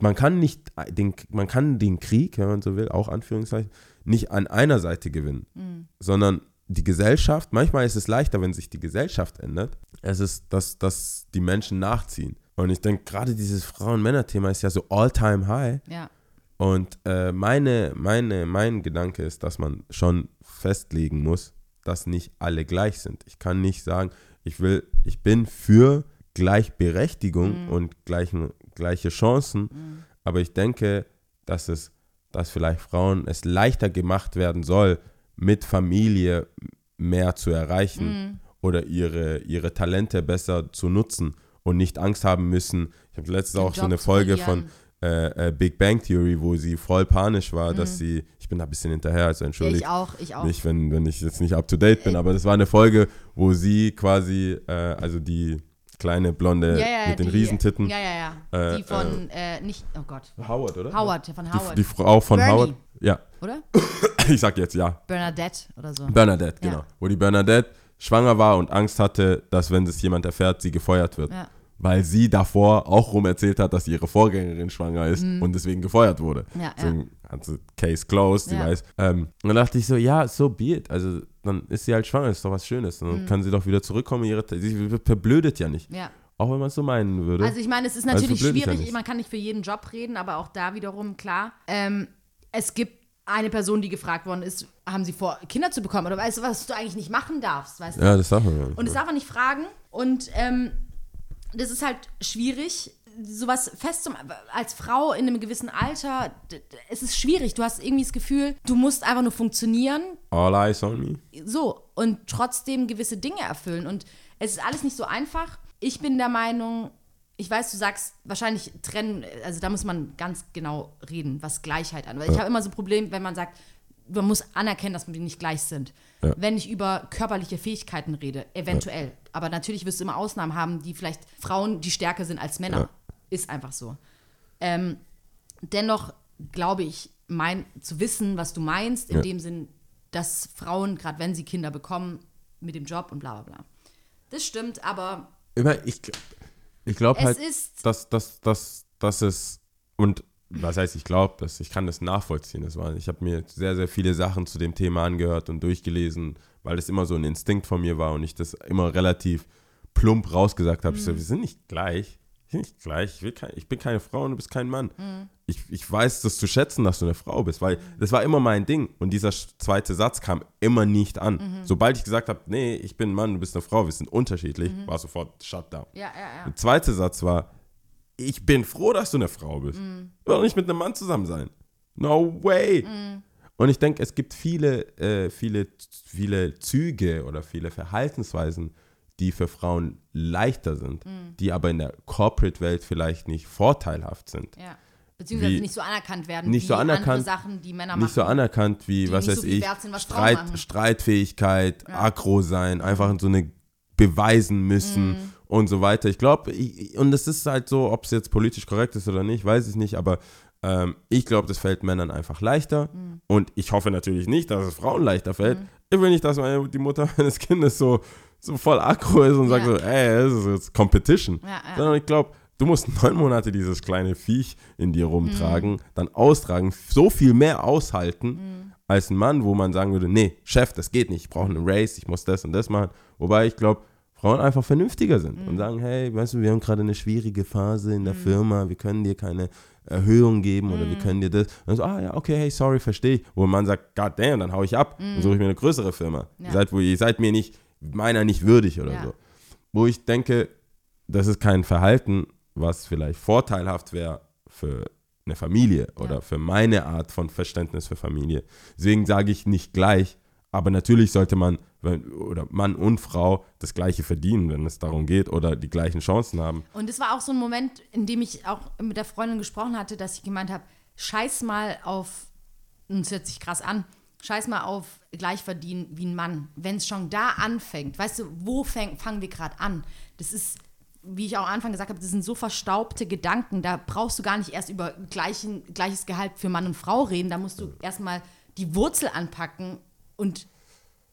man kann nicht den, man kann den Krieg, wenn man so will, auch Anführungszeichen, nicht an einer Seite gewinnen, Mhm. sondern die Gesellschaft, manchmal ist es leichter, wenn sich die Gesellschaft ändert, es ist, dass, dass die Menschen nachziehen. Und ich denke, gerade dieses Frauen-Männer-Thema ist ja so all-time high. Ja. Und äh, meine, meine, mein Gedanke ist, dass man schon festlegen muss, dass nicht alle gleich sind. Ich kann nicht sagen, ich will, ich bin für Gleichberechtigung und gleichen, gleiche Chancen, aber ich denke, dass es, dass vielleicht Frauen es leichter gemacht werden soll, mit Familie mehr zu erreichen oder ihre, ihre Talente besser zu nutzen und nicht Angst haben müssen. Ich habe letztens auch so Job eine zu Folge von äh, äh, Big Bang Theory, wo sie voll panisch war, dass sie, ich bin da ein bisschen hinterher, also ja, entschuldigt ich auch, ich auch. nicht, wenn, wenn ich jetzt nicht up to date bin, aber das war eine Folge, wo sie quasi, äh, also die kleine Blonde ja, ja, mit den die, Riesentitten, Ja, ja, ja. Äh, die von, äh, nicht, oh Gott. Howard, oder? Howard, ja, von Die, Howard. die Frau von Bernie. Howard, ja, oder? ich sag jetzt ja, Bernadette oder so. Bernadette, Ja. genau, wo die Bernadette schwanger war und Angst hatte, dass wenn das jemand erfährt, sie gefeuert wird. Ja. Weil sie davor auch rum erzählt hat, dass ihre Vorgängerin schwanger ist und deswegen gefeuert wurde. Mhm. Ja, Deswegen hat sie Case closed, sie Ja. weiß. Ähm, und dann dachte ich so, ja, so be it. Also dann ist sie halt schwanger, ist doch was Schönes. Dann Mhm. kann sie doch wieder zurückkommen. Ihre, sie verblödet ja nicht. Ja. Auch wenn man es so meinen würde. Also ich meine, es ist Also natürlich ja schwierig, nicht. man kann nicht für jeden Job reden, aber auch da wiederum, klar, ähm, es gibt eine Person, die gefragt worden ist, haben sie vor, Kinder zu bekommen? Oder weißt du, was du eigentlich nicht machen darfst, weißt du? ja, das sagt man ja. Und das darf man nicht fragen. Und ähm, das ist halt schwierig, sowas festzumachen. Als Frau in einem gewissen Alter, es ist schwierig. Du hast irgendwie das Gefühl, du musst einfach nur funktionieren, All eyes on me. so, und trotzdem gewisse Dinge erfüllen. Und es ist alles nicht so einfach. Ich bin der Meinung, ich weiß, du sagst wahrscheinlich trennen, also da muss man ganz genau reden, was Gleichheit an. Weil ich habe immer so ein Problem, wenn man sagt, man muss anerkennen, dass wir nicht gleich sind. Ja. Wenn ich über körperliche Fähigkeiten rede, eventuell. Aber natürlich wirst du immer Ausnahmen haben, die vielleicht Frauen, die stärker sind als Männer. Ja. Ist einfach so. Ähm, dennoch glaube ich, mein, zu wissen, was du meinst, in Ja. dem Sinn, dass Frauen, gerade wenn sie Kinder bekommen, mit dem Job und bla bla bla. Das stimmt, aber Immer, ich ich glaube halt, ist- dass, dass, dass, dass es, und was heißt, ich glaube, dass ich kann das nachvollziehen. Das war, ich habe mir sehr, sehr viele Sachen zu dem Thema angehört und durchgelesen, weil das immer so ein Instinkt von mir war und ich das immer relativ plump rausgesagt habe. Ich so, wir sind nicht gleich. Wir sind nicht gleich. Ich, kein, ich bin keine Frau und du bist kein Mann. Ich, ich weiß das zu schätzen, dass du eine Frau bist, weil das war immer mein Ding. Und dieser zweite Satz kam immer nicht an. Sobald ich gesagt habe, nee, ich bin ein Mann, du bist eine Frau, wir sind unterschiedlich, war sofort Shutdown. ja, ja, ja. Der zweite Satz war, ich bin froh, dass du eine Frau bist. Mhm. Du willst doch nicht mit einem Mann zusammen sein. No way. Mhm. Und ich denke, es gibt viele, äh, viele, viele Züge oder viele Verhaltensweisen, die für Frauen leichter sind, Mhm. die aber in der Corporate-Welt vielleicht nicht vorteilhaft sind. ja. Beziehungsweise Wie- nicht so anerkannt werden nicht wie so andere anerkannt- Sachen, die Männer Nicht so machen. anerkannt wie, was weiß so ich, sind, Streit, machen. Streitfähigkeit, aggro sein, einfach so eine beweisen müssen Mhm. Und so weiter. Ich glaube, und es ist halt so, ob es jetzt politisch korrekt ist oder nicht, weiß ich nicht, aber ähm, ich glaube, das fällt Männern einfach leichter Mhm. und ich hoffe natürlich nicht, dass es Frauen leichter fällt. Ich will nicht, dass meine, die Mutter meines Kindes so, so voll aggro ist und sagt Ja. so, ey, das ist jetzt Competition. Ja, ja. Sondern ich glaube, du musst neun Monate dieses kleine Viech in dir rumtragen, Mhm. dann austragen, so viel mehr aushalten Mhm. als ein Mann, wo man sagen würde, nee, Chef, das geht nicht, ich brauche einen Race, ich muss das und das machen. Wobei ich glaube, Frauen einfach vernünftiger sind Mhm. und sagen, hey, weißt du, wir haben gerade eine schwierige Phase in der Firma, wir können dir keine Erhöhung geben oder Mhm. wir können dir das. Und dann so, ah ja, okay, hey, sorry, verstehe ich. Wo ein Mann sagt, God damn, dann hau ich ab und suche ich mir eine größere Firma. Mhm. Ja. Ihr, seid, wo, ihr seid mir nicht, meiner nicht würdig oder Ja. so. Wo ich denke, das ist kein Verhalten, was vielleicht vorteilhaft wäre für eine Familie oder Ja. für meine Art von Verständnis für Familie. Deswegen sage ich nicht gleich, aber natürlich sollte man oder Mann und Frau das Gleiche verdienen, wenn es darum geht oder die gleichen Chancen haben. Und es war auch so ein Moment, in dem ich auch mit der Freundin gesprochen hatte, dass ich gemeint habe, scheiß mal auf, es hört sich krass an, scheiß mal auf gleich verdienen wie ein Mann. Wenn es schon da anfängt, weißt du, wo fäng, fangen wir gerade an? Das ist, wie ich auch am Anfang gesagt habe, das sind so verstaubte Gedanken, da brauchst du gar nicht erst über gleichen, gleiches Gehalt für Mann und Frau reden, da musst du erstmal die Wurzel anpacken und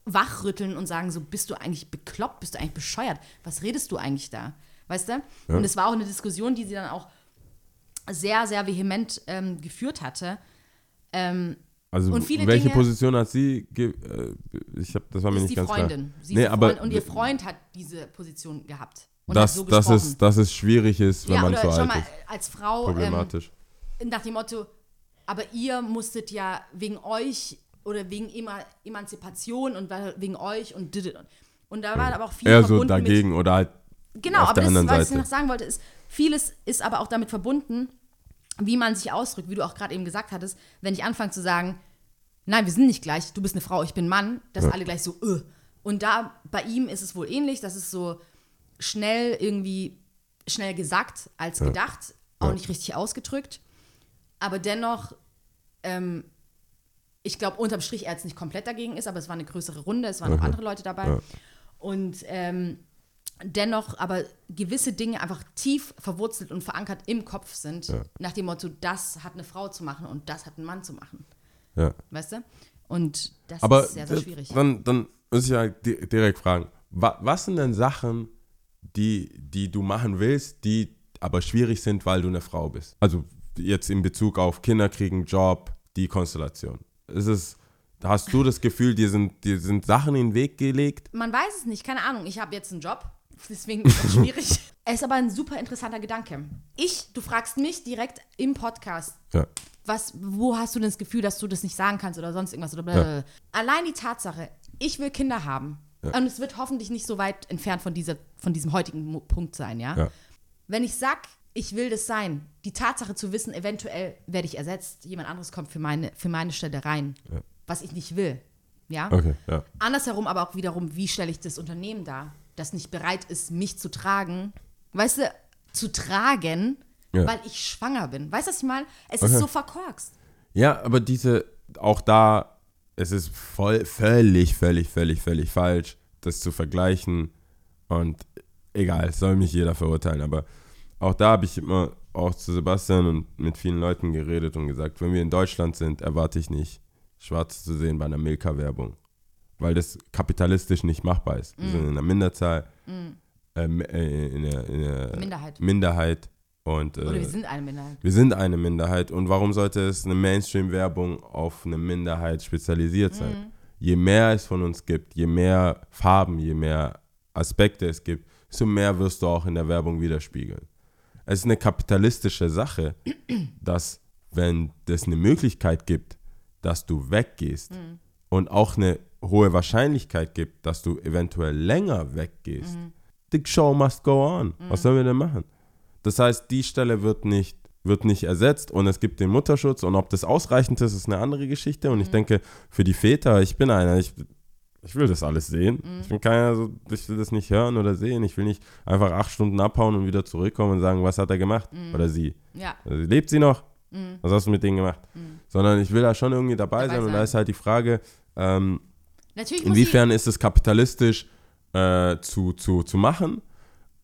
wachrütteln und sagen so, bist du eigentlich bekloppt, bist du eigentlich bescheuert? Was redest du eigentlich da? Weißt du? Und es war auch eine Diskussion, die sie dann auch sehr, sehr vehement ähm, geführt hatte. Ähm, Also welche Dinge- Position hat sie? äh, Ich hab, das war mir ist nicht ganz Freundin. klar. Sie ist nee, die aber Freundin und ihr Freund hat diese Position gehabt. Und dass, hat so gesprochen. es, dass es schwierig ist, wenn ja, man so alt mal, ist. als Frau ähm, Problematisch. nach dem Motto, aber ihr musstet ja wegen euch oder wegen Ema Emanzipation und wegen euch und und da war aber auch viel Eher so verbunden mit dagegen oder halt Genau, auf aber der das, anderen was ich Seite. noch sagen wollte, ist, vieles ist aber auch damit verbunden, wie man sich ausdrückt, wie du auch gerade eben gesagt hattest, wenn ich anfange zu sagen, nein, wir sind nicht gleich, du bist eine Frau, ich bin ein Mann, dass alle gleich so, äh. Und da, bei ihm ist es wohl ähnlich, das ist so schnell irgendwie, schnell gesagt als gedacht, auch nicht richtig ausgedrückt, aber dennoch, ähm, ich glaube, unterm Strich er jetzt nicht komplett dagegen ist, aber es war eine größere Runde, es waren Mhm. auch andere Leute dabei. Und ähm, dennoch aber gewisse Dinge einfach tief verwurzelt und verankert im Kopf sind, nach dem Motto, das hat eine Frau zu machen und das hat ein Mann zu machen. ja. Weißt du? Und das Aber ist sehr, sehr schwierig. Dann, dann muss ich ja di- direkt fragen, wa, was sind denn Sachen, die, die du machen willst, die aber schwierig sind, weil du eine Frau bist? Also jetzt in Bezug auf Kinder kriegen, Job, die Konstellation. Ist es, hast du das Gefühl, dir sind, dir sind Sachen in den Weg gelegt? Man weiß es nicht, keine Ahnung. Ich habe jetzt einen Job, deswegen ist es schwierig. es ist aber ein super interessanter Gedanke. Ich, du fragst mich direkt im Podcast, Ja. was, wo hast du denn das Gefühl, dass du das nicht sagen kannst oder sonst irgendwas oder blablabla. Allein die Tatsache, ich will Kinder haben. Und es wird hoffentlich nicht so weit entfernt von, dieser, von diesem heutigen Punkt sein, ja? Ja. Wenn ich sag, ich will das sein, die Tatsache zu wissen, eventuell werde ich ersetzt, jemand anderes kommt für meine, für meine Stelle rein, was ich nicht will, ja? Okay, ja. Andersherum aber auch wiederum, wie stelle ich das Unternehmen dar, das nicht bereit ist, mich zu tragen, weißt du, zu tragen, Ja. weil ich schwanger bin. Weißt du, was ich meine? Es Okay. ist so verkorkst. Ja, aber diese, auch da es ist voll, völlig, völlig, völlig, völlig falsch, das zu vergleichen. Und egal, es soll mich jeder verurteilen. Aber auch da habe ich immer auch zu Sebastian und mit vielen Leuten geredet und gesagt, wenn wir in Deutschland sind, erwarte ich nicht, schwarz zu sehen bei einer Milka-Werbung. Weil das kapitalistisch nicht machbar ist. Wir sind in einer Minderzahl, ähm, äh, in der, in der Minderheit. Minderheit. Und, äh, Oder wir sind eine Minderheit. wir sind eine Minderheit und warum sollte es eine Mainstream-Werbung auf eine Minderheit spezialisiert sein? Je mehr es von uns gibt, je mehr Farben, je mehr Aspekte es gibt, desto mehr wirst du auch in der Werbung widerspiegeln. Es ist eine kapitalistische Sache, dass wenn es eine Möglichkeit gibt, dass du weggehst und auch eine hohe Wahrscheinlichkeit gibt, dass du eventuell länger weggehst, the show must go on. Was sollen wir denn machen? Das heißt, die Stelle wird nicht, wird nicht ersetzt und es gibt den Mutterschutz und ob das ausreichend ist, ist eine andere Geschichte. Und ich denke, für die Väter, ich bin einer, ich, ich will das alles sehen. Ich bin keiner, so, ich will das nicht hören oder sehen. Ich will nicht einfach acht Stunden abhauen und wieder zurückkommen und sagen, was hat er gemacht? Oder sie. Ja. Also, lebt sie noch? Was hast du mit denen gemacht? Sondern ich will da schon irgendwie dabei, Dabei sein und da sein. ist halt die Frage, ähm, Inwiefern ist es kapitalistisch äh, zu, zu, zu machen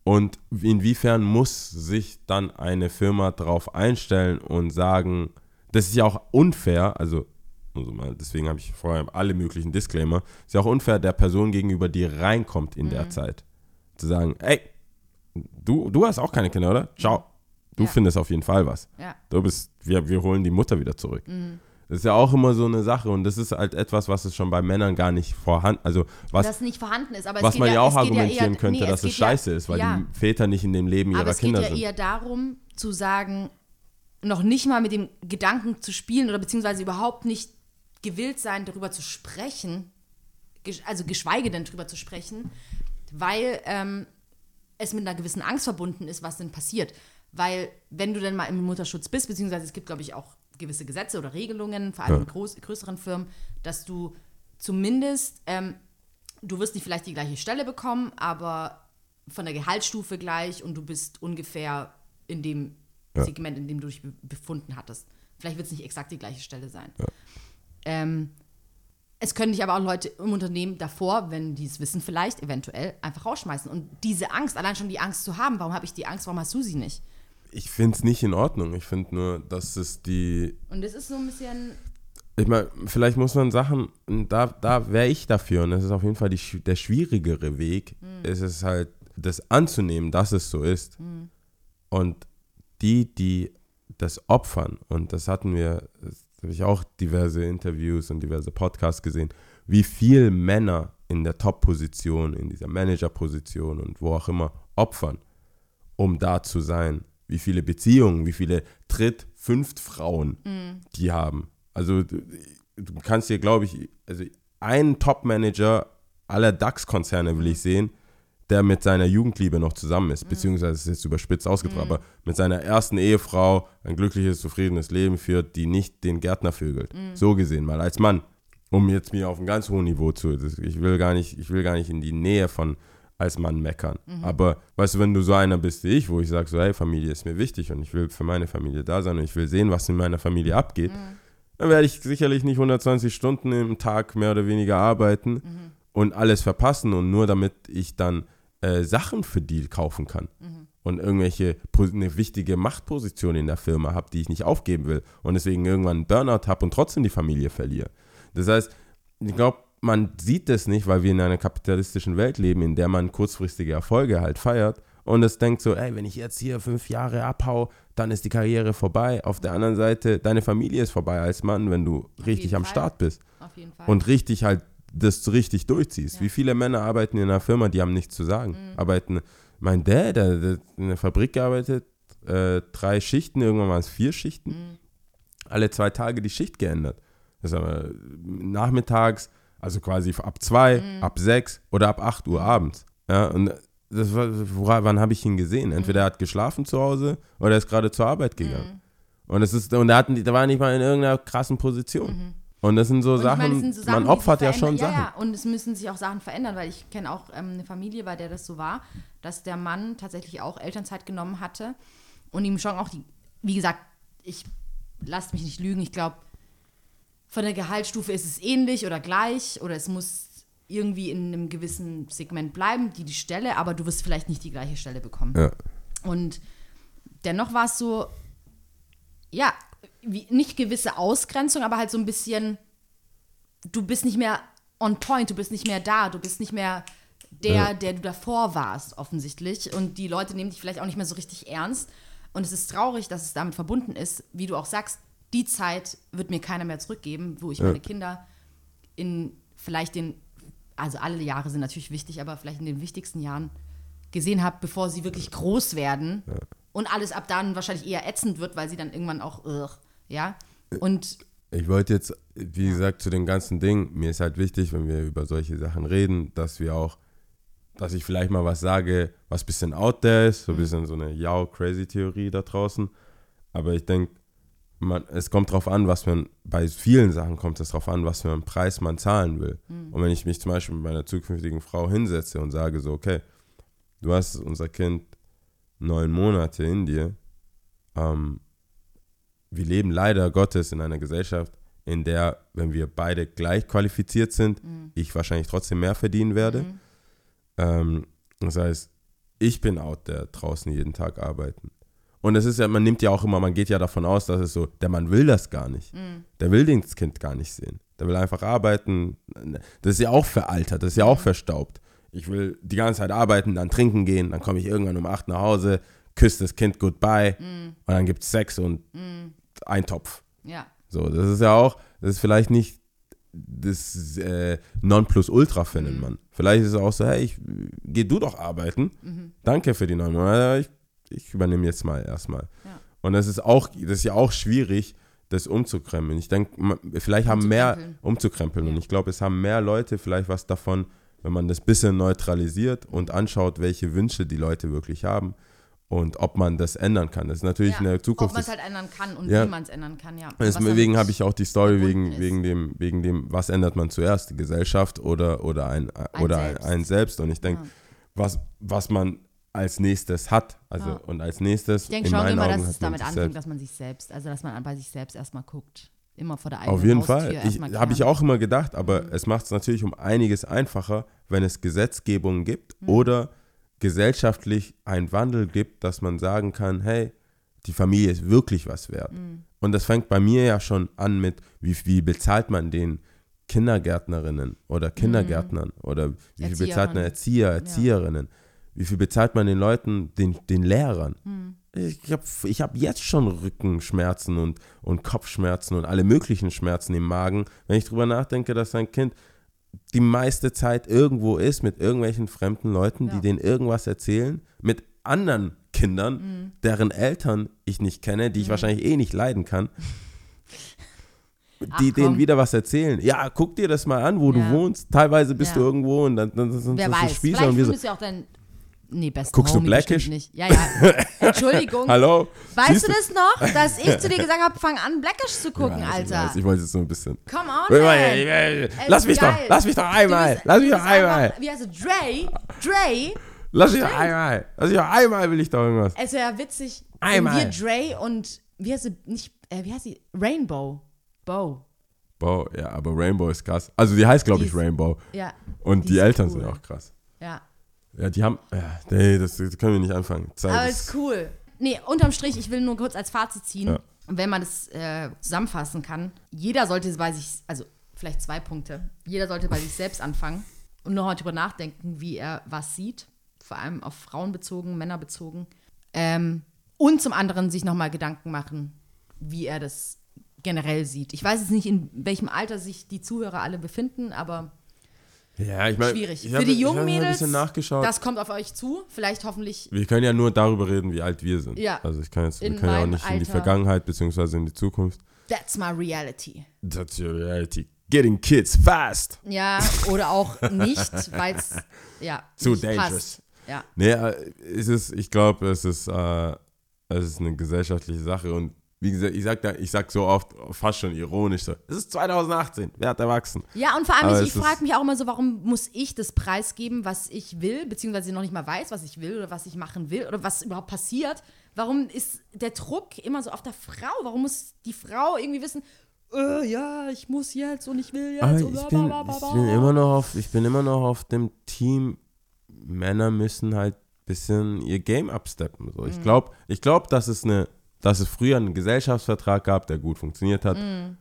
und inwiefern muss sich dann eine Firma darauf einstellen und sagen, das ist ja auch unfair, also, also mal, deswegen habe ich vorher alle möglichen Disclaimer, ist ja auch unfair der Person gegenüber, die reinkommt in Mhm. der Zeit. Zu sagen, ey, du, du hast auch keine Kinder, oder? Ciao. Du Ja. findest auf jeden Fall was. ja. Du bist, wir, wir holen die Mutter wieder zurück. Mhm. Das ist ja auch immer so eine Sache und das ist halt etwas, was es schon bei Männern gar nicht vorhanden, also was, das nicht vorhanden ist. Aber es was man ja auch es argumentieren eher, könnte, nee, dass es ja- scheiße ist, weil ja. die Väter nicht in dem Leben ihrer Aber es Kinder geht ja sind. eher darum, zu sagen, noch nicht mal mit dem Gedanken zu spielen oder beziehungsweise überhaupt nicht gewillt sein, darüber zu sprechen, also geschweige denn darüber zu sprechen, weil ähm, es mit einer gewissen Angst verbunden ist, was denn passiert. Weil wenn du dann mal im Mutterschutz bist, beziehungsweise es gibt, glaube ich, auch gewisse Gesetze oder Regelungen, vor allem Ja. in groß, größeren Firmen, dass du zumindest, ähm, du wirst nicht vielleicht die gleiche Stelle bekommen, aber von der Gehaltsstufe gleich und du bist ungefähr in dem Ja. Segment, in dem du dich be- befunden hattest. Vielleicht wird es nicht exakt die gleiche Stelle sein. Ähm, es können dich aber auch Leute im Unternehmen davor, wenn die es wissen, vielleicht eventuell einfach rausschmeißen. Und diese Angst, allein schon die Angst zu haben, warum habe ich die Angst, warum hast du sie nicht? Ich finde es nicht in Ordnung. Ich finde nur, dass es die, Und das ist so ein bisschen, ich meine, vielleicht muss man Sachen, da, da wäre ich dafür und das ist auf jeden Fall die, der schwierigere Weg, ist es halt, das anzunehmen, dass es so ist. Und die, die das opfern, und das hatten wir, habe ich auch diverse Interviews und diverse Podcasts gesehen, wie viel Männer in der Top-Position, in dieser Manager-Position und wo auch immer opfern, um da zu sein. Wie viele Beziehungen, wie viele Dritt-, Fünft-Frauen die haben. Also du, du kannst dir, glaube ich, also einen Top-Manager aller DAX-Konzerne will ich sehen, der mit seiner Jugendliebe noch zusammen ist, beziehungsweise es ist jetzt überspitzt ausgedrückt, aber mit seiner ersten Ehefrau ein glückliches, zufriedenes Leben führt, die nicht den Gärtner vögelt. So gesehen mal als Mann, um jetzt mir auf ein ganz hohes Niveau zu, ich will gar nicht, ich will gar nicht in die Nähe von als Mann meckern. Aber weißt du, wenn du so einer bist wie ich, wo ich sage so, hey, Familie ist mir wichtig und ich will für meine Familie da sein und ich will sehen, was in meiner Familie abgeht, dann werde ich sicherlich nicht 120 Stunden im Tag mehr oder weniger arbeiten und alles verpassen und nur damit ich dann äh, Sachen für die kaufen kann und irgendwelche eine wichtige Machtposition in der Firma habe, die ich nicht aufgeben will und deswegen irgendwann einen Burnout habe und trotzdem die Familie verliere. Das heißt, ich glaube, man sieht das nicht, weil wir in einer kapitalistischen Welt leben, in der man kurzfristige Erfolge halt feiert und es denkt so, ey, wenn ich jetzt hier fünf Jahre abhau, dann ist die Karriere vorbei. Auf der anderen Seite, deine Familie ist vorbei als Mann, wenn du richtig jeden am Fall. Start bist auf jeden Fall. und richtig halt das richtig durchziehst. Ja. Wie viele Männer arbeiten in einer Firma, die haben nichts zu sagen? Arbeiten, mein Dad, der, der hat in der Fabrik gearbeitet, äh, drei Schichten, irgendwann waren es vier Schichten, alle zwei Tage die Schicht geändert. Das ist aber nachmittags, also quasi ab zwei, ab sechs oder ab acht Uhr abends. Ja, und das war, wora- wann habe ich ihn gesehen? Entweder er hat geschlafen zu Hause oder er ist gerade zur Arbeit gegangen. Und es ist, und er, hatten, der war nicht mal in irgendeiner krassen Position. Und das sind so Sachen, meine, sind so Sachen, man opfert ja schon. Sachen. Ja, ja, und es müssen sich auch Sachen verändern, weil ich kenne auch ähm, eine Familie, bei der das so war, dass der Mann tatsächlich auch Elternzeit genommen hatte und ihm schon auch die, wie gesagt, ich lasst mich nicht lügen, ich glaube von der Gehaltsstufe ist es ähnlich oder gleich oder es muss irgendwie in einem gewissen Segment bleiben, die die Stelle, aber du wirst vielleicht nicht die gleiche Stelle bekommen. Ja. Und dennoch war es so, ja, wie, nicht gewisse Ausgrenzung, aber halt so ein bisschen, du bist nicht mehr on point, du bist nicht mehr da, du bist nicht mehr der, Ja. der du davor warst, offensichtlich. Und die Leute nehmen dich vielleicht auch nicht mehr so richtig ernst. Und es ist traurig, dass es damit verbunden ist, wie du auch sagst, die Zeit wird mir keiner mehr zurückgeben, wo ich Ja. meine Kinder in vielleicht den, also alle Jahre sind natürlich wichtig, aber vielleicht in den wichtigsten Jahren gesehen habe, bevor sie wirklich groß werden und alles ab dann wahrscheinlich eher ätzend wird, weil sie dann irgendwann auch, ugh, ja. Und Ich wollte jetzt, wie gesagt, zu den ganzen Dingen, mir ist halt wichtig, wenn wir über solche Sachen reden, dass wir auch, dass ich vielleicht mal was sage, was ein bisschen out there ist, so ein bisschen so eine Yao-Crazy-Theorie da draußen. Aber ich denke, man, es kommt drauf an, was man, bei vielen Sachen kommt es drauf an, was für einen Preis man zahlen will. Und wenn ich mich zum Beispiel mit meiner zukünftigen Frau hinsetze und sage so, okay, du hast unser Kind neun Monate in dir, ähm, wir leben leider Gottes in einer Gesellschaft, in der, wenn wir beide gleich qualifiziert sind, ich wahrscheinlich trotzdem mehr verdienen werde. Ähm, das heißt, ich bin out there draußen jeden Tag arbeiten. Und es ist ja, man nimmt ja auch immer, man geht ja davon aus, dass es so, der Mann will das gar nicht. Der will das Kind gar nicht sehen. Der will einfach arbeiten. Das ist ja auch veraltert, das ist ja auch verstaubt. Ich will die ganze Zeit arbeiten, dann trinken gehen, dann komme ich irgendwann um 8 nach Hause, küsse das Kind goodbye und dann gibt es Sex und Eintopf. ja, So, das ist ja auch, das ist vielleicht nicht das äh, Nonplusultra für einen Mann. Vielleicht ist es auch so, hey, ich, geh du doch arbeiten. Danke für die neun Monate. Ich, ich übernehme jetzt mal erstmal. Ja. Und das ist auch, das ist ja auch schwierig, das umzukrempeln. Ich denke, vielleicht haben mehr Umzukrempeln. umzukrempeln. Und Ja. ich glaube, es haben mehr Leute vielleicht was davon, wenn man das bisschen neutralisiert und anschaut, welche Wünsche die Leute wirklich haben und ob man das ändern kann. Das ist natürlich ja. in der Zukunft. Ob man es halt ändern kann und Ja. wie man es ändern kann, ja. Deswegen habe ich auch die Story wegen, ist. wegen, dem, wegen dem, was ändert man zuerst, die Gesellschaft oder, oder, ein, oder ein, selbst. ein selbst. Und ich denke, Ja. was, was man als nächstes hat, also und als nächstes Ich denke schon immer, Augen dass es man damit sich anfängt, selbst. dass man sich selbst, also dass man bei sich selbst erstmal guckt. Immer vor der eigenen Auf jeden Haustür Fall. Habe ich auch immer gedacht, aber es macht es natürlich um einiges einfacher, wenn es Gesetzgebung gibt Hm. oder gesellschaftlich ein Wandel gibt, dass man sagen kann, hey, die Familie ist wirklich was wert. Hm. Und das fängt bei mir ja schon an mit, wie, wie bezahlt man den Kindergärtnerinnen oder Kindergärtnern oder wie viel bezahlt man. Erzieher, Erzieherinnen, wie viel bezahlt man den Leuten, den, den Lehrern. Ich habe ich hab jetzt schon Rückenschmerzen und, und Kopfschmerzen und alle möglichen Schmerzen im Magen, wenn ich drüber nachdenke, dass ein Kind die meiste Zeit irgendwo ist mit irgendwelchen fremden Leuten, die Ja. denen irgendwas erzählen, mit anderen Kindern, deren Eltern ich nicht kenne, die ich wahrscheinlich eh nicht leiden kann, Ach, die denen komm. wieder was erzählen. Ja, guck dir das mal an, wo Ja. du wohnst. Teilweise bist Ja. du irgendwo und dann, dann sind Wer das so weiß, Spießer vielleicht und wir so, ja auch dein, nee, besten Guckst du Homie Blackish? bestimmt nicht. Ja, ja, Entschuldigung. hallo? Weißt du das noch, dass ich zu dir gesagt habe, fang an, Blackish zu gucken, Ja, ich Alter? weiß, Ich wollte jetzt so ein bisschen. Come on, man. Lass mich doch, geil. lass mich doch Du einmal, bist- lass du mich doch bist einfach- einmal, Wie heißt es? Dre? Dre? lass mich doch einmal, lass mich doch einmal will ich doch irgendwas. Es wäre witzig, Einmal. wenn wir Dre und, wie heißt sie, nicht, äh, wie heißt sie? Rainbow. Bow. Boah, ja, aber Rainbow ist krass. Also die heißt, glaube Die ich, Rainbow. Ja. Und die, ist Eltern cool. sind auch krass. Ja. Ja, die haben, ja, nee, das, das können wir nicht anfangen. Zeit Aber ist, cool. Nee, unterm Strich, ich will nur kurz als Fazit ziehen, Ja. wenn man das äh, zusammenfassen kann. Jeder sollte bei sich, also vielleicht zwei Punkte. Jeder sollte bei sich selbst anfangen und nochmal drüber nachdenken, wie er was sieht. Vor allem auf Frauen bezogen, Männer bezogen. Ähm, und zum anderen sich nochmal Gedanken machen, wie er das generell sieht. Ich weiß jetzt nicht, in welchem Alter sich die Zuhörer alle befinden, aber ja, ich meine, schwierig. Ich Für hab- die jungen Mädels, das kommt auf euch zu. Vielleicht hoffentlich wir können ja nur darüber reden, wie alt wir sind. Ja. Also ich kann jetzt, wir können ja auch nicht in die Alter. Vergangenheit beziehungsweise in die Zukunft. That's my reality. That's your reality. Getting kids fast. Ja, oder auch nicht, weil es ja Too dangerous. passt. Ja. Nee, äh, es ist, ich glaube, es ist, äh, es ist eine gesellschaftliche Sache und wie gesagt, ich sag, da, ich sag so oft, fast schon ironisch so, es ist 2018, wer hat erwachsen? ja, und vor allem, Aber ich, ich ist- frage mich auch immer so, warum muss ich das preisgeben, was ich will, beziehungsweise noch nicht mal weiß, was ich will oder was ich machen will oder was überhaupt passiert. Warum ist der Druck immer so auf der Frau? Warum muss die Frau irgendwie wissen, äh, ja, ich muss jetzt und ich will jetzt. Aber und ich bla, bin, bla, bla, ich bla. bin immer noch auf, ich bin immer noch auf dem Team. Männer müssen halt ein bisschen ihr Game upsteppen. So. Mhm. Ich glaube, ich glaub, dass es eine, dass es früher einen Gesellschaftsvertrag gab, der gut funktioniert hat. Mhm.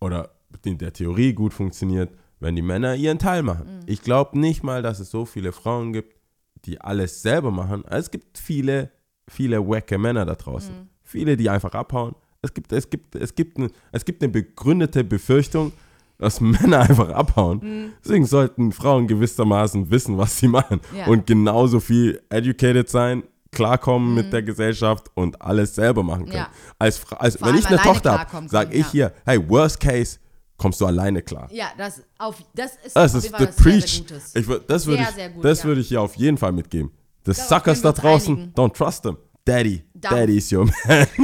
Oder in der Theorie gut funktioniert, wenn die Männer ihren Teil machen. Mhm. Ich glaube nicht mal, dass es so viele Frauen gibt, die alles selber machen. Es gibt viele, viele wacke Männer da draußen. Mhm. Viele, die einfach abhauen. Es gibt, es gibt, es gibt, eine, es gibt eine begründete Befürchtung, dass Männer einfach abhauen. Mhm. Deswegen sollten Frauen gewissermaßen wissen, was sie machen. Ja. Und genauso viel educated sein, klarkommen Mhm. mit der Gesellschaft und alles selber machen können. Ja. Als, als, wenn ich eine Tochter habe, sage ich hier, hey, worst case, kommst du alleine klar. Ja, das, auf, das ist, Das auf ist sehr, preach. sehr Gutes. Ich, das würde Sehr, ich, sehr gut, das ja. würde ich hier auf jeden Fall mitgeben. The Darauf suckers da draußen, einigen. don't trust them. Daddy, Darauf- Daddy is your man.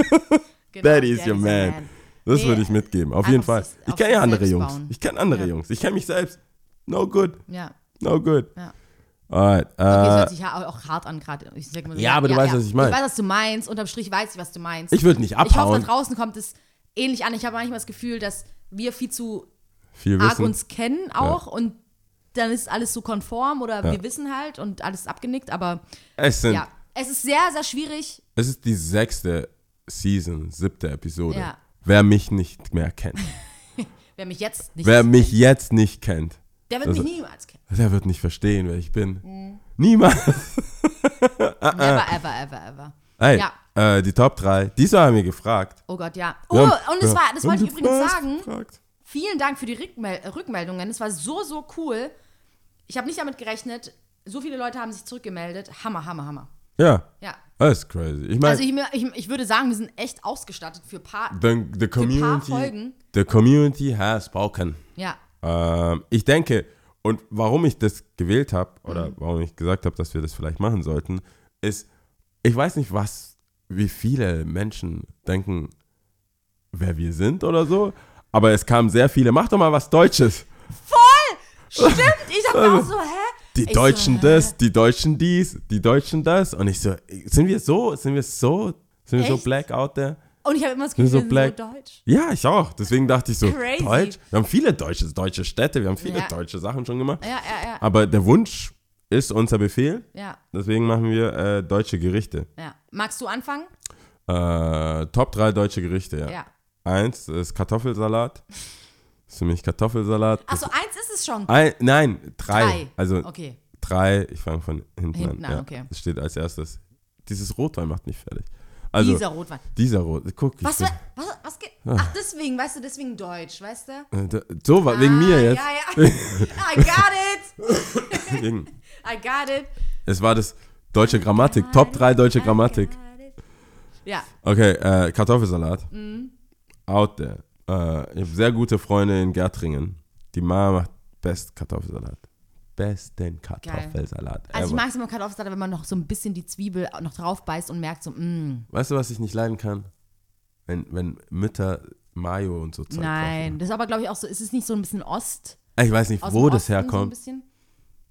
Genau, Daddy is your a man. Das Nee, würde ich mitgeben, auf jeden Fall. sich- Ich kenne ja andere Jungs. Ich kenne andere Ja. Jungs. Ich kenne mich selbst. No good, Ja. no good. Ja. Alright, Okay, das äh, hört sich ja auch hart an gerade. So, Ja, aber du weißt, was ich meine. Ich weiß, was du meinst. Unterm Strich weiß ich, was du meinst. ich würde nicht Ich hoffe, da abhauen. draußen kommt es ähnlich an. Ich habe manchmal das Gefühl, dass wir viel zu Viel arg wissen. uns kennen auch und dann ist alles so konform oder Ja. wir wissen halt und alles abgenickt. Aber Es, sind, ja, es ist sehr, sehr schwierig. es ist die sechste Season, siebte Episode. Ja. Wer mich nicht mehr kennt, Wer mich jetzt nicht wer mich jetzt nicht kennt, der wird also- mich niemals kennen. Der wird nicht verstehen, wer ich bin. Mhm. Niemals. Never, ever, ever, ever. Hey, Ja. äh, die Top 3. Diesmal haben wir gefragt. Oh Gott, ja. Oh, und das, wir war, das wollte ich übrigens sagen. gefragt. Vielen Dank für die Rückmel Rückmeldungen. Es war so, so cool. Ich habe nicht damit gerechnet. So viele Leute haben sich zurückgemeldet. Hammer, Hammer, Hammer. Ja, Ja. das ist crazy. Ich meine, Also ich, ich, ich würde sagen, wir sind echt ausgestattet für paar, the, the für paar community, Folgen. the community has spoken. Ja. Ähm, ich denke, und warum ich das gewählt habe, oder Mhm. warum ich gesagt habe, dass wir das vielleicht machen sollten, ist, ich weiß nicht, was, wie viele Menschen denken, wer wir sind oder so, aber es kamen sehr viele, mach doch mal was Deutsches. Stimmt, ich dachte mir auch so, hä? Die Ich Deutschen so, das, die Deutschen dies, die Deutschen das. Und ich so, sind wir so, sind wir so, sind wir so Echt? black out there? Und ich habe immer das Gefühl, so wir black. so deutsch. Ja, ich auch. Deswegen dachte ich so, Crazy. Deutsch? Wir haben viele deutsche, deutsche Städte, wir haben viele Ja. deutsche Sachen schon gemacht. Ja, ja, ja. Aber der Wunsch ist unser Befehl. Ja, Deswegen machen wir äh, deutsche Gerichte. ja. Magst du anfangen? Äh, Top 3 deutsche Gerichte, ja. Ja. Eins ist Kartoffelsalat. Ist für mich Kartoffelsalat. Achso, eins ist es schon. Ein, nein, drei. Drei. Also Okay. drei, ich fange von hinten, Hinten an. an, ja. okay. Das steht als erstes. Dieses Rotwein macht mich fertig. Also, Dieser Rotwein. dieser Rot. Guck, Was, was, was, was geht? Ach, deswegen, weißt du, deswegen Deutsch, weißt du? äh, so, war wegen mir Ah, jetzt. Ja, ja. I got it. I got it. es war das deutsche Grammatik. Top 3 deutsche Grammatik. Ja. Okay, äh, Kartoffelsalat. Mhm. Out there. Äh, ich habe sehr gute Freunde in Gärtringen. Die Mama macht best Kartoffelsalat. Besten Kartoffelsalat. Also ich mag es immer Kartoffelsalat, wenn man noch so ein bisschen die Zwiebel noch drauf beißt und merkt so, mm, Weißt du, was ich nicht leiden kann? Wenn, wenn Mütter Mayo und so Zeug nein. Das ist aber, glaube ich, auch so, ist es nicht so ein bisschen Ost? drauf. Ich weiß nicht, wo das Osten So herkommt. bisschen?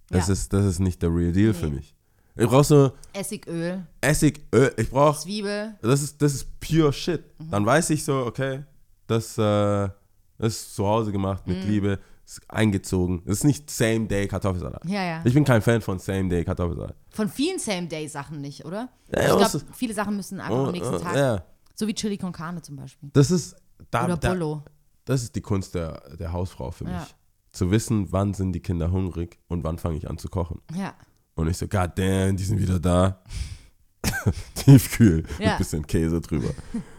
das, Ja. ist, das ist nicht der real deal für Nee. mich. Ich brauche so Essigöl, Essig, Öl. Ich brauche Zwiebel. Das ist, das ist pure Shit. Mhm. Dann weiß ich so, okay, das, äh, das ist zu Hause gemacht mit Mhm. Liebe, eingezogen. Das ist nicht Same-Day Kartoffelsalat. Ja, ja. Ich bin kein Fan von Same-Day Kartoffelsalat. Von vielen Same-Day-Sachen nicht, oder? Ja, ich glaube, viele Sachen müssen einfach Oh, am nächsten oh, Tag. ja. So wie Chili con Carne zum Beispiel. Das ist, da, Oder da, Bolo. das ist die Kunst der, der Hausfrau für mich. Ja. Zu wissen, wann sind die Kinder hungrig und wann fange ich an zu kochen. Ja. Und ich so, god damn, die sind wieder da. Tiefkühl, Ja. mit bisschen Käse drüber.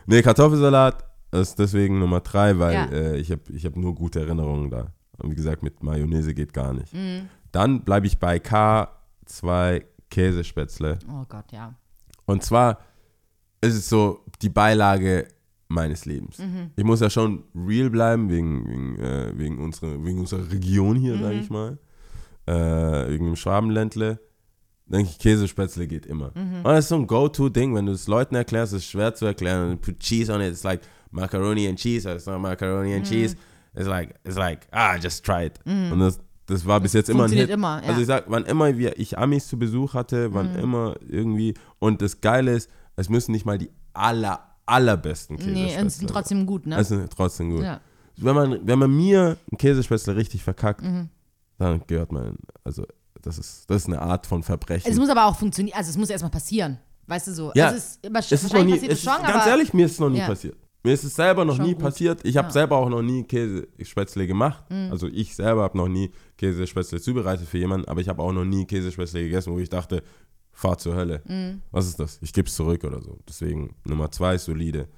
Nee, Kartoffelsalat ist deswegen Nummer drei, weil äh, ich habe ich hab nur gute Erinnerungen da. Und wie gesagt, mit Mayonnaise geht gar nicht. Mhm. Dann bleibe ich bei K2 Käsespätzle. Oh Gott, ja. Und zwar ist es so die Beilage meines Lebens. Mhm. Ich muss ja schon real bleiben, wegen, wegen, äh, wegen, unserer, wegen unserer Region hier, Mhm. sage ich mal. Äh, wegen dem Schwabenländle. Denke ich, Käsespätzle geht immer. Mhm. Und das ist so ein Go-To-Ding, wenn du es Leuten erklärst, ist es schwer zu erklären. Und put cheese on it, it's like macaroni and cheese, not macaroni Mhm. and cheese. It's like, it's like, ah, just try it. Und das, das war bis jetzt immer ein Hit. immer, ja. Also ich sag, wann immer wir, ich Amis zu Besuch hatte, wann Mhm. immer irgendwie. Und das Geile ist, es müssen nicht mal die aller, allerbesten Nee, Käsespätzle und sind trotzdem gut, ne? Es sind trotzdem gut. ja. wenn man, wenn man mir einen Käsespätzle richtig verkackt, Mhm. dann gehört man, also das ist, das ist eine Art von Verbrechen. Es muss aber auch funktionieren, also es muss erstmal passieren. Weißt du so? Ja, also es, immer, es ist noch nie, es ist, ganz ehrlich, mir ist es noch nie Ja. passiert. Mir ist es selber noch Schon nie gut. passiert. Ich habe Ja. Mhm. selber auch noch nie Käsespätzle gemacht. Also ich selber habe noch nie Käsespätzle zubereitet für jemanden, aber ich habe auch noch nie Käsespätzle gegessen, wo ich dachte, fahr zur Hölle. Mhm. Was ist das? Ich gebe es zurück oder so. Deswegen Nummer zwei ist solide.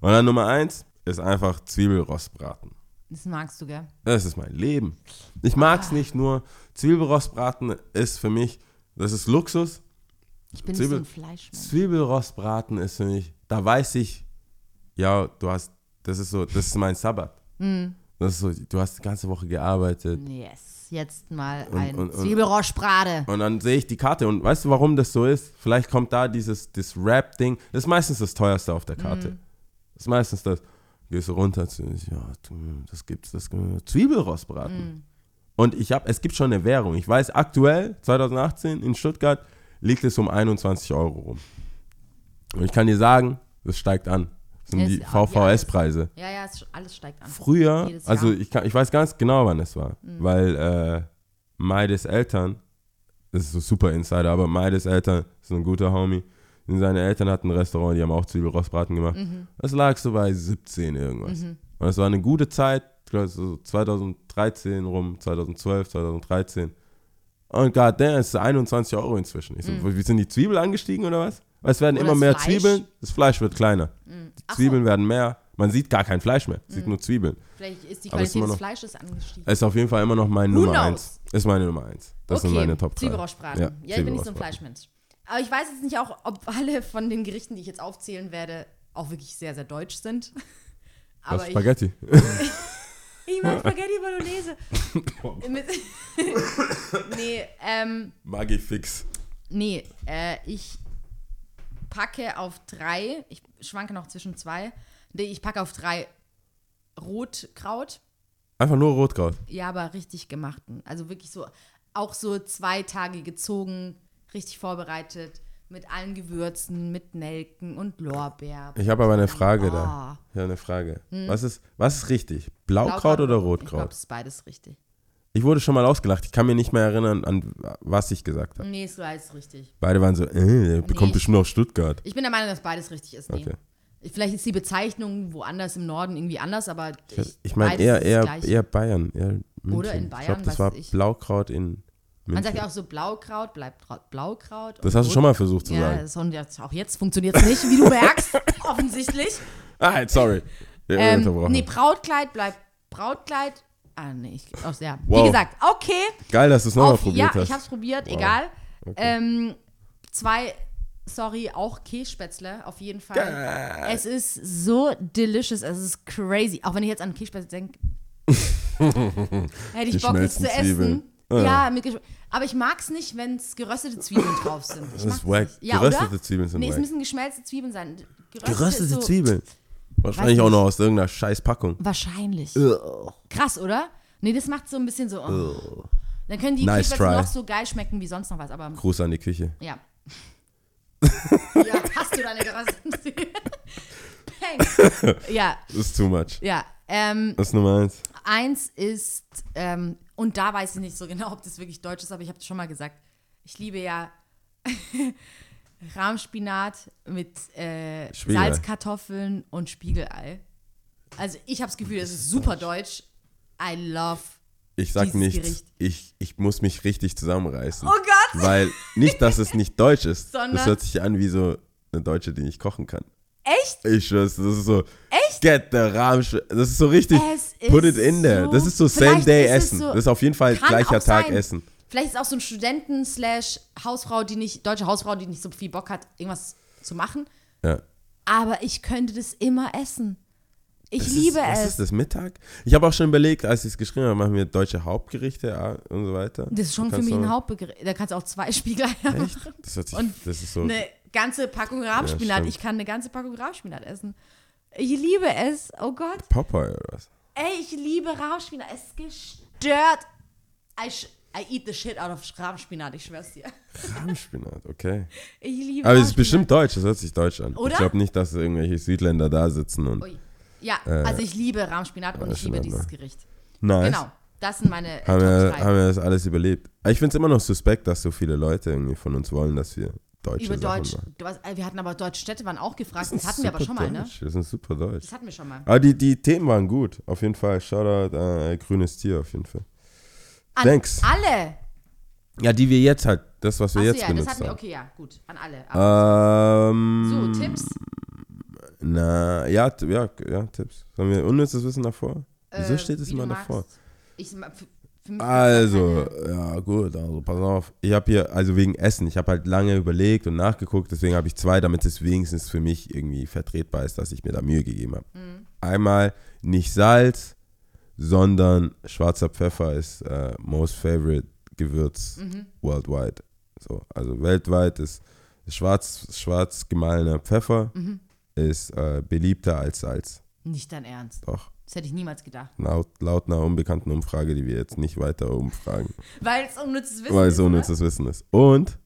Und dann Nummer eins ist einfach Zwiebelrostbraten. das magst du, gell? Das ist mein Leben. Ich mag Ah. es nicht nur. Zwiebelrostbraten ist für mich, das ist Luxus. Ich bin nicht so Zwiebel- ein Fleischmensch. Zwiebelrostbraten ist für mich, da weiß ich, ja, du hast, das ist so, das ist mein Sabbat. Mhm. Das ist so, du hast die ganze Woche gearbeitet. Yes, jetzt mal ein und- und- Zwiebelroschbrate. Und dann sehe ich die Karte und weißt du, warum das so ist? Vielleicht kommt da dieses das Rap-Ding. Das ist meistens das teuerste auf der Karte. Das ist meistens das. Gehst du runter zu, ja, das gibt's, das. Zwiebelrostbraten. Und ich habe, es gibt schon eine Währung. Ich weiß, aktuell, 2018 in Stuttgart, liegt es um 21 Euro rum. Und ich kann dir sagen, das steigt an. Sind die ja, VVS-Preise. Ja, ja, es, alles steigt an. Früher, also. Mhm. ich, kann, ich weiß ganz genau, wann es war, weil äh, Maides Eltern, das ist so super Insider, aber Maides Eltern ist ein guter Homie. Und seine Eltern hatten ein Restaurant, die haben auch Zwiebelrostbraten gemacht. Mhm. Das lag so bei 17 irgendwas. Und es war eine gute Zeit, ich glaube so 2013 rum, 2012, 2013. Und goddamn, es ist 21 Euro inzwischen. Ich so, Wie sind die Zwiebeln angestiegen oder was? Weil es werden Mhm. Oder immer das mehr Fleisch? Mhm. Zwiebeln, das Fleisch wird kleiner. Die Ach so. Zwiebeln werden mehr. Man sieht gar kein Fleisch mehr, sieht nur Zwiebeln. Vielleicht ist die es ist Qualität immer des noch- Fleisches angestiegen. Ist auf jeden Fall immer noch meine Who Nummer knows? 1. Ist meine Nummer 1. Das sind meine Top 3. Zwiebelroschbraten. Ja, ich bin nicht so ein Zwiebelrostbraten. Fleischmensch. Aber ich weiß jetzt nicht auch, ob alle von den Gerichten, die ich jetzt aufzählen werde, auch wirklich sehr, sehr deutsch sind. Aber ich, Spaghetti. ich mag Spaghetti Bolognese. Nee, ähm, Maggi fix. nee, äh, ich packe auf drei, ich schwanke noch zwischen zwei. Nee, ich packe auf drei Rotkraut. Einfach nur Rotkraut. Ja, aber richtig gemachten. Also wirklich so, auch so zwei Tage gezogen, richtig vorbereitet, mit allen Gewürzen, mit Nelken und Lorbeer. Ich habe aber eine Frage Ah. da. Ich habe eine Frage. Was, ist, was ist richtig? Blaukraut, oder Ich glaube, Rotkraut? es ist beides richtig. Ich wurde schon mal ausgelacht. Ich kann mir nicht mehr erinnern, an was ich gesagt habe. Nee, ist beides richtig. Beide waren so, äh, der bekommt Nee. bestimmt aus Stuttgart. Ich bin der Meinung, dass beides richtig ist. Nee. Okay. Vielleicht ist die Bezeichnung woanders im Norden irgendwie anders, aber ich, Ich meine beides eher, ist das eher, Gleiche. eher Bayern. Eher München. Oder in Ich Bayern, glaube, das war ich. Blaukraut in München. Man sagt ja auch so Blaukraut, bleibt Blaukraut. das hast du schon mal versucht zu Ja, sagen. das, und jetzt, auch jetzt funktioniert es nicht, wie du merkst, offensichtlich. Ah, sorry. Ja, Ähm, unterbrochen. nee, Brautkleid bleibt Brautkleid. Ah, nee, ich, oh, ja. Wow. Wie gesagt, okay. Geil, dass du es nochmal probiert ja, hast. ich hab's probiert, Wow. egal. Okay. Ähm, zwei, sorry, auch Kässpätzle, auf jeden Fall. Geil. Es ist so delicious, es ist crazy. Auch wenn ich jetzt an Kässpätzle denke, hätte ich Die Bock, das zu essen. Ah. Ja, mit Gesch- aber ich mag's nicht, wenn es geröstete Zwiebeln drauf sind. Ich Das ist wack. Ja, Geröstete oder? Zwiebeln sind Nee, es wack. müssen geschmelzte Zwiebeln sein. Geröstet Geröstete ist so, Zwiebeln. Wahrscheinlich auch noch aus irgendeiner scheiß Packung. Wahrscheinlich. Krass, oder? Nee, das macht so ein bisschen so. Oh. Dann können die Nice noch so geil schmecken wie sonst noch was, aber Gruß an die Küche. ja. ja, hast du deine Zwiebeln? Peng. Ja, Das ist too much. ja. Ähm, Das ist Nummer eins. eins ist, ähm, und da weiß ich nicht so genau, ob das wirklich deutsch ist, aber ich habe es schon mal gesagt. Ich liebe ja Rahmspinat mit äh. Salzkartoffeln und Spiegelei. Also ich habe das Gefühl, das ist super deutsch. I love. Ich sag nichts. Gericht. Ich, ich muss mich richtig zusammenreißen. Oh Gott! Weil nicht, dass es nicht deutsch ist. Sondern- das hört sich an wie so eine Deutsche, die nicht kochen kann. Echt? Ich schwör's, das ist so. Echt? Get the Rahmsch. Das ist so richtig. Es Put it in there. so- Das ist so Same Day es Essen. so- das ist auf jeden Fall gleicher Tag sein. Essen. Vielleicht ist es auch so ein Studenten slash Hausfrau, die nicht, deutsche Hausfrau, die nicht so viel Bock hat, irgendwas zu machen. Ja. Aber ich könnte das immer essen. Ich Das liebe ist, was es. ist das Mittag? Ich habe auch schon überlegt, als ich es geschrieben habe, machen wir deutsche Hauptgerichte ja, und so weiter. Das ist schon für mich ein Hauptbegriff. Da kannst du auch zwei Spiegeleier machen. Das, sich, Und das ist so. Eine ganze Packung Rahmspinat. stimmt. ich kann eine ganze Packung Rahmspinat essen. Ich liebe es. Oh Gott. Popeye oder was? Ey, ich liebe Rahmspinat. Es ist gestört. I eat the shit out of Rahmspinat. Ich schwör's dir. Rahmspinat, okay. Ich liebe Aber es ist bestimmt deutsch, das hört sich deutsch an. Oder? Ich glaube nicht, dass irgendwelche Südländer da sitzen und. Ui. Ja, Äh, also ich liebe Rahmspinat und ich liebe dieses anders. Gericht. Nice. Genau, das sind meine äh, Haben wir, Top 3. haben wir das alles überlebt. Ich finde es immer noch suspekt, dass so viele Leute irgendwie von uns wollen, dass wir deutsche Über Sachen Deutsch. machen. Hast, äh, wir hatten aber deutsche Städte waren auch gefragt. sind Das hatten wir aber schon mal, ne? deutsch. Wir sind super deutsch. Das hatten wir schon mal. Aber die, die Themen waren gut. Auf jeden Fall. Shoutout äh, grünes Tier auf jeden Fall. An Thanks. alle. Ja, die wir jetzt halt, das, was wir Achso, jetzt ja, das benutzt hatten wir. haben. Okay, ja, gut. An alle. Aber Ähm, so, Tipps. Na, ja, t- ja, ja, Tipps. Sollen wir unnützes Wissen davor? Wieso Äh, steht es wie immer du davor? magst. Ich, für, für mich Also, ja gut, also pass auf. Ich habe hier, also wegen Essen, ich habe halt lange überlegt und nachgeguckt, deswegen habe ich zwei, damit es wenigstens für mich irgendwie vertretbar ist, dass ich mir da Mühe gegeben habe. Mhm. Einmal nicht Salz, sondern schwarzer Pfeffer ist äh, most favorite Gewürz Mhm. worldwide. So, also weltweit ist schwarz, schwarz gemahlener Pfeffer Mhm. ist äh, beliebter als Salz. Nicht dein Ernst. Doch. Das hätte ich niemals gedacht. Laut, laut einer unbekannten Umfrage, die wir jetzt nicht weiter umfragen, Weil es unnützes Wissen weil ist. es so oder? unnützes Wissen ist. Und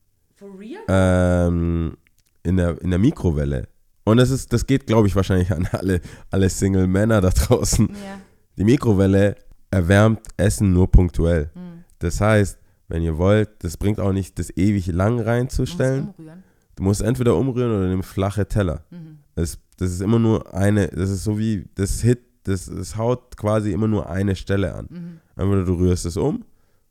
ähm, in, der, in der Mikrowelle. Und das, ist, das geht, glaube ich, wahrscheinlich an alle, alle Single-Männer da draußen. ja. Die Mikrowelle erwärmt Essen nur punktuell. Hm. Das heißt, wenn ihr wollt, das bringt auch nicht, das ewig lang reinzustellen. umrühren. Du musst entweder umrühren oder nimm flache Teller. Mhm. Das, das ist immer nur eine, das ist so wie, das Hit, das, das haut quasi immer nur eine Stelle an. Mhm. Entweder du rührst es um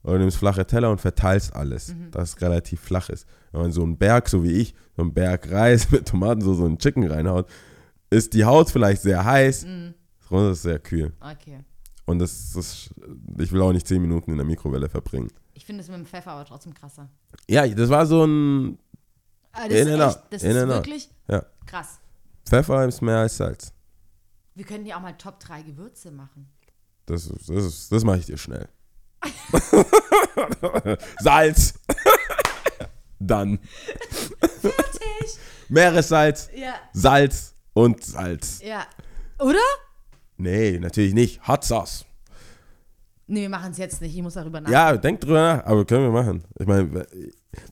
oder du nimmst flache Teller und verteilst alles, Mhm. dass es relativ flach ist. Wenn man so einen Berg, so wie ich, so einen Berg Reis mit Tomatensauce und Chicken reinhaut, ist die Haut vielleicht sehr heiß, Mhm. Das ist sehr kühl. Okay. Und das, das, ich will auch nicht 10 Minuten in der Mikrowelle verbringen. Ich finde es mit dem Pfeffer aber trotzdem krasser. Ja, das war so ein Ah, In das ist, and out. echt, das In ist wirklich Ja. krass. Pfeffer ist mehr als Salz. Wir können ja auch mal Top 3 Gewürze machen. Das, ist- das, ist- das mache ich dir schnell. Salz. Dann Fertig. Meeressalz, Ja. Salz und Salz. Ja. Oder? Nee, natürlich nicht. Hot Sauce. Nee, wir machen es jetzt nicht. Ich muss darüber nachdenken. Ja, denk drüber nach, aber können wir machen. Ich meine,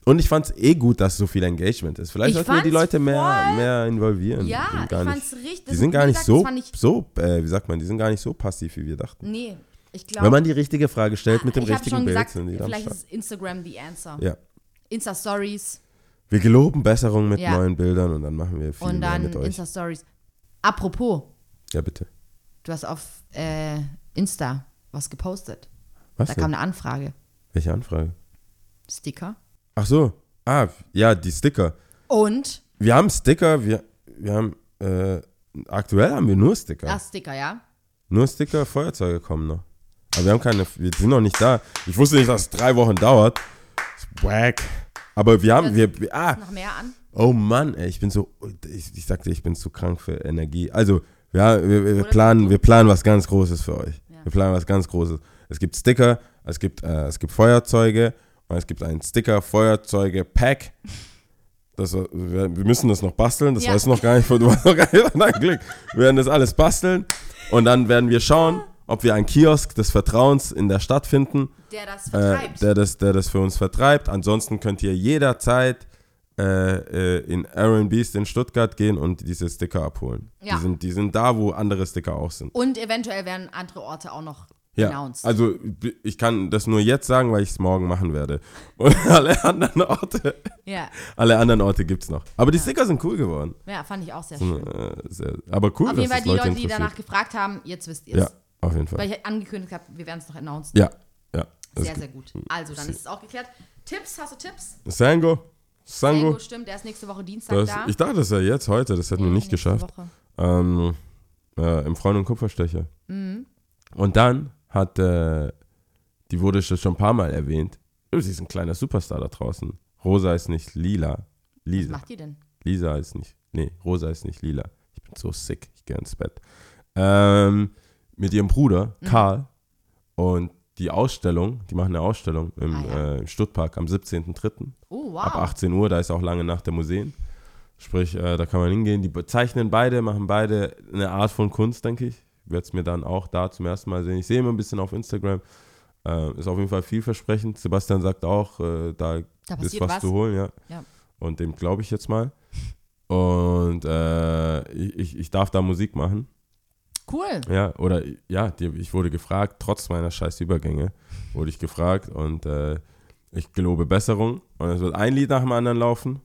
und ich fand es eh gut, dass so viel Engagement ist. Vielleicht Ich sollten wir die fand's Leute mehr, mehr involvieren. Ja, ich gar nicht, fand's richtig. Die sind gar wie nicht gesagt, so, so äh, wie sagt man, die sind gar nicht so passiv, wie wir dachten. Nee, ich glaube. Wenn man die richtige Frage stellt mit dem richtigen schon Bild, gesagt, sind die dann vielleicht ist Instagram the answer. Ja. Insta-Stories Wir geloben Besserung mit Ja. neuen Bildern und dann machen wir viel und mehr dann mit euch. Insta-Stories. Apropos, Ja, bitte. Du hast auf äh, Insta was gepostet. Was Da denn? kam eine Anfrage. Welche Anfrage? Sticker. Ach so. Ah, ja, die Sticker. Und, Wir haben Sticker, wir, wir haben, äh, aktuell haben wir nur Sticker. ah, Sticker, ja? Nur Sticker, Feuerzeuge kommen noch. Aber wir haben keine, wir sind noch nicht da. Ich wusste nicht, dass es drei Wochen dauert. Wack. Aber wir haben, wir, wir ah, noch mehr an? oh Mann, ey, ich bin so, ich, ich sagte, ich bin zu krank für Energie. Also, ja, wir, wir, planen, wir planen was ganz Großes für euch. Ja. Wir planen was ganz Großes. Es gibt Sticker, es gibt, äh, es gibt Feuerzeuge und es gibt ein Sticker-Feuerzeuge-Pack. Das, wir, wir müssen das noch basteln, das Ja. weißt du noch gar nicht, du hast noch gar nicht dein Glück. Wir werden das alles basteln und dann werden wir schauen, ob wir einen Kiosk des Vertrauens in der Stadt finden, Der das äh, vertreibt. der, das, der das für uns vertreibt. Ansonsten könnt ihr jederzeit äh, äh, in Aaron Beast in Stuttgart gehen und diese Sticker abholen. Ja. Die, sind, die sind da, wo andere Sticker auch sind. und eventuell werden andere Orte auch noch Ja, announced. also ich kann das nur jetzt sagen, weil ich es morgen machen werde. Und alle anderen Orte, ja. alle anderen Orte gibt es noch. Aber die Sticker sind cool geworden. ja, fand ich auch sehr schön. äh, sehr, aber cool, Auf jeden Fall die Leute die danach gefragt haben, jetzt wisst ihr es. Ja, auf jeden Fall. Weil ich angekündigt habe, wir werden es noch announced. Ja, ja. Sehr, sehr gut. Also, dann ist es auch geklärt. Tipps, hast du Tipps? Sango, Sango. Sango, stimmt, der ist nächste Woche Dienstag Das, da. ich dachte, das wäre jetzt heute, das hätten wir Nee, nicht geschafft. Woche. Ähm, äh, Im Freund und Kupferstecher. Mhm. Und dann hat, äh, die wurde schon ein paar Mal erwähnt. Oh, sie ist ein kleiner Superstar da draußen. Rosa ist nicht lila. Was Lisa. macht ihr denn? Lisa ist nicht, nee, Rosa ist nicht lila. Ich bin so sick, ich gehe ins Bett. Ähm, mit ihrem Bruder, Mhm. Karl, und die Ausstellung, die machen eine Ausstellung im Ah, ja. äh, Stuttpark am 17.03. Oh, wow. ab 18 Uhr, da ist auch lange Nacht der Museen. Sprich, äh, da kann man hingehen. Die be- zeichnen beide, machen beide eine Art von Kunst, denke ich. Werde es mir dann auch da zum ersten Mal sehen. Ich sehe immer ein bisschen auf Instagram. Äh, ist auf jeden Fall vielversprechend. Sebastian sagt auch, äh, da Da ist was, was. zu holen, ja. Ja. Und dem glaube ich jetzt mal. Und äh, ich, ich- ich darf da Musik machen. Cool. Ja, oder ja, die, ich wurde gefragt, trotz meiner scheiß Übergänge, wurde ich gefragt und äh, ich gelobe Besserung. Und es wird ein Lied nach dem anderen laufen.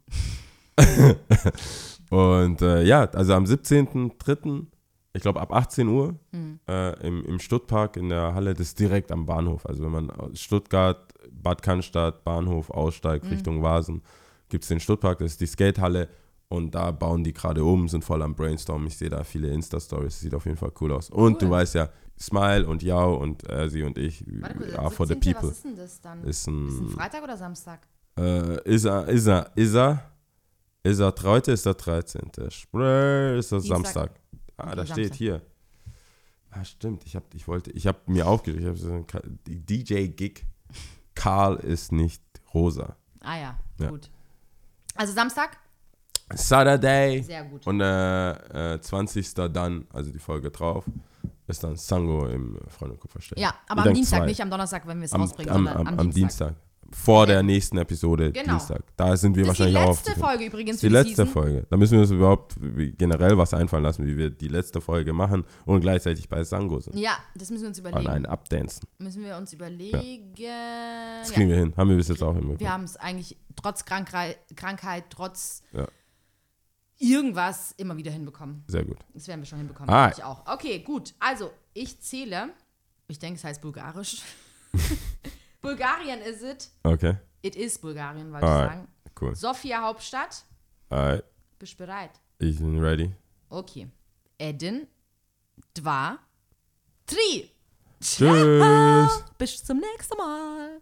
und äh, ja, also am 17.03., ich glaube ab 18 Uhr, Mhm. äh, im, im Stuttpark in der Halle, das ist direkt am Bahnhof. Also wenn man aus Stuttgart, Bad Cannstatt, Bahnhof aussteigt Mhm. Richtung Vasen, gibt es den Stuttpark, das ist die Skatehalle. Und da bauen die gerade um, sind voll am Brainstorm. Ich sehe da viele Insta-Stories, sieht auf jeden Fall cool aus. Und du Cool. weißt ja, Smile und Yao und äh, sie und ich Warte kurz, are for the 17. people. Was ist denn das dann? Ist Ist ein ein, Freitag oder Samstag? äh, ist er, ist er, ist er, ist er, heute ist der 13. Spree ist das. Samstag. Ah, Okay, da steht Samstag. hier. Ah, stimmt, ich, hab, ich wollte, ich habe mir aufgeschrieben, ich habe so ein die DJ-Gig. Karl ist nicht rosa. Ah ja, Ja. gut. Also Samstag? Saturday. Sehr gut. Und äh, äh, 20. dann, also die Folge drauf, ist dann Sango im Freund und Kupferstein. ja, aber Ich am Dienstag, zwei. nicht am Donnerstag, wenn wir es am, rausbringen, am, sondern am, am Dienstag. Vor Okay. der nächsten Episode, Genau. Dienstag. Da sind wir Das die wahrscheinlich auch letzte auf Folge übrigens die für letzte Season. Folge. Da müssen wir uns überhaupt generell was einfallen lassen, wie wir die letzte Folge machen und gleichzeitig bei Sango sind. Ja, das müssen wir uns An überlegen. einen Abdancen. Müssen wir uns überlegen. Das Ja. kriegen wir hin. Haben wir bis jetzt auch Wir hinbekommen. haben es eigentlich trotz Krankheit, Krankheit trotz Ja. Irgendwas immer wieder hinbekommen. Sehr gut. Das werden wir schon hinbekommen. Ah. Ich auch. Okay, gut. Also, ich zähle. Ich denke, es heißt bulgarisch. Bulgarien is it. Okay. It is Bulgarien, wollte ich Alright. sagen. Cool. Sofia Hauptstadt. Alright. Bist du bereit? Ich bin ready. Okay. Edin, dva, tri. Tschüss. Bis zum nächsten Mal.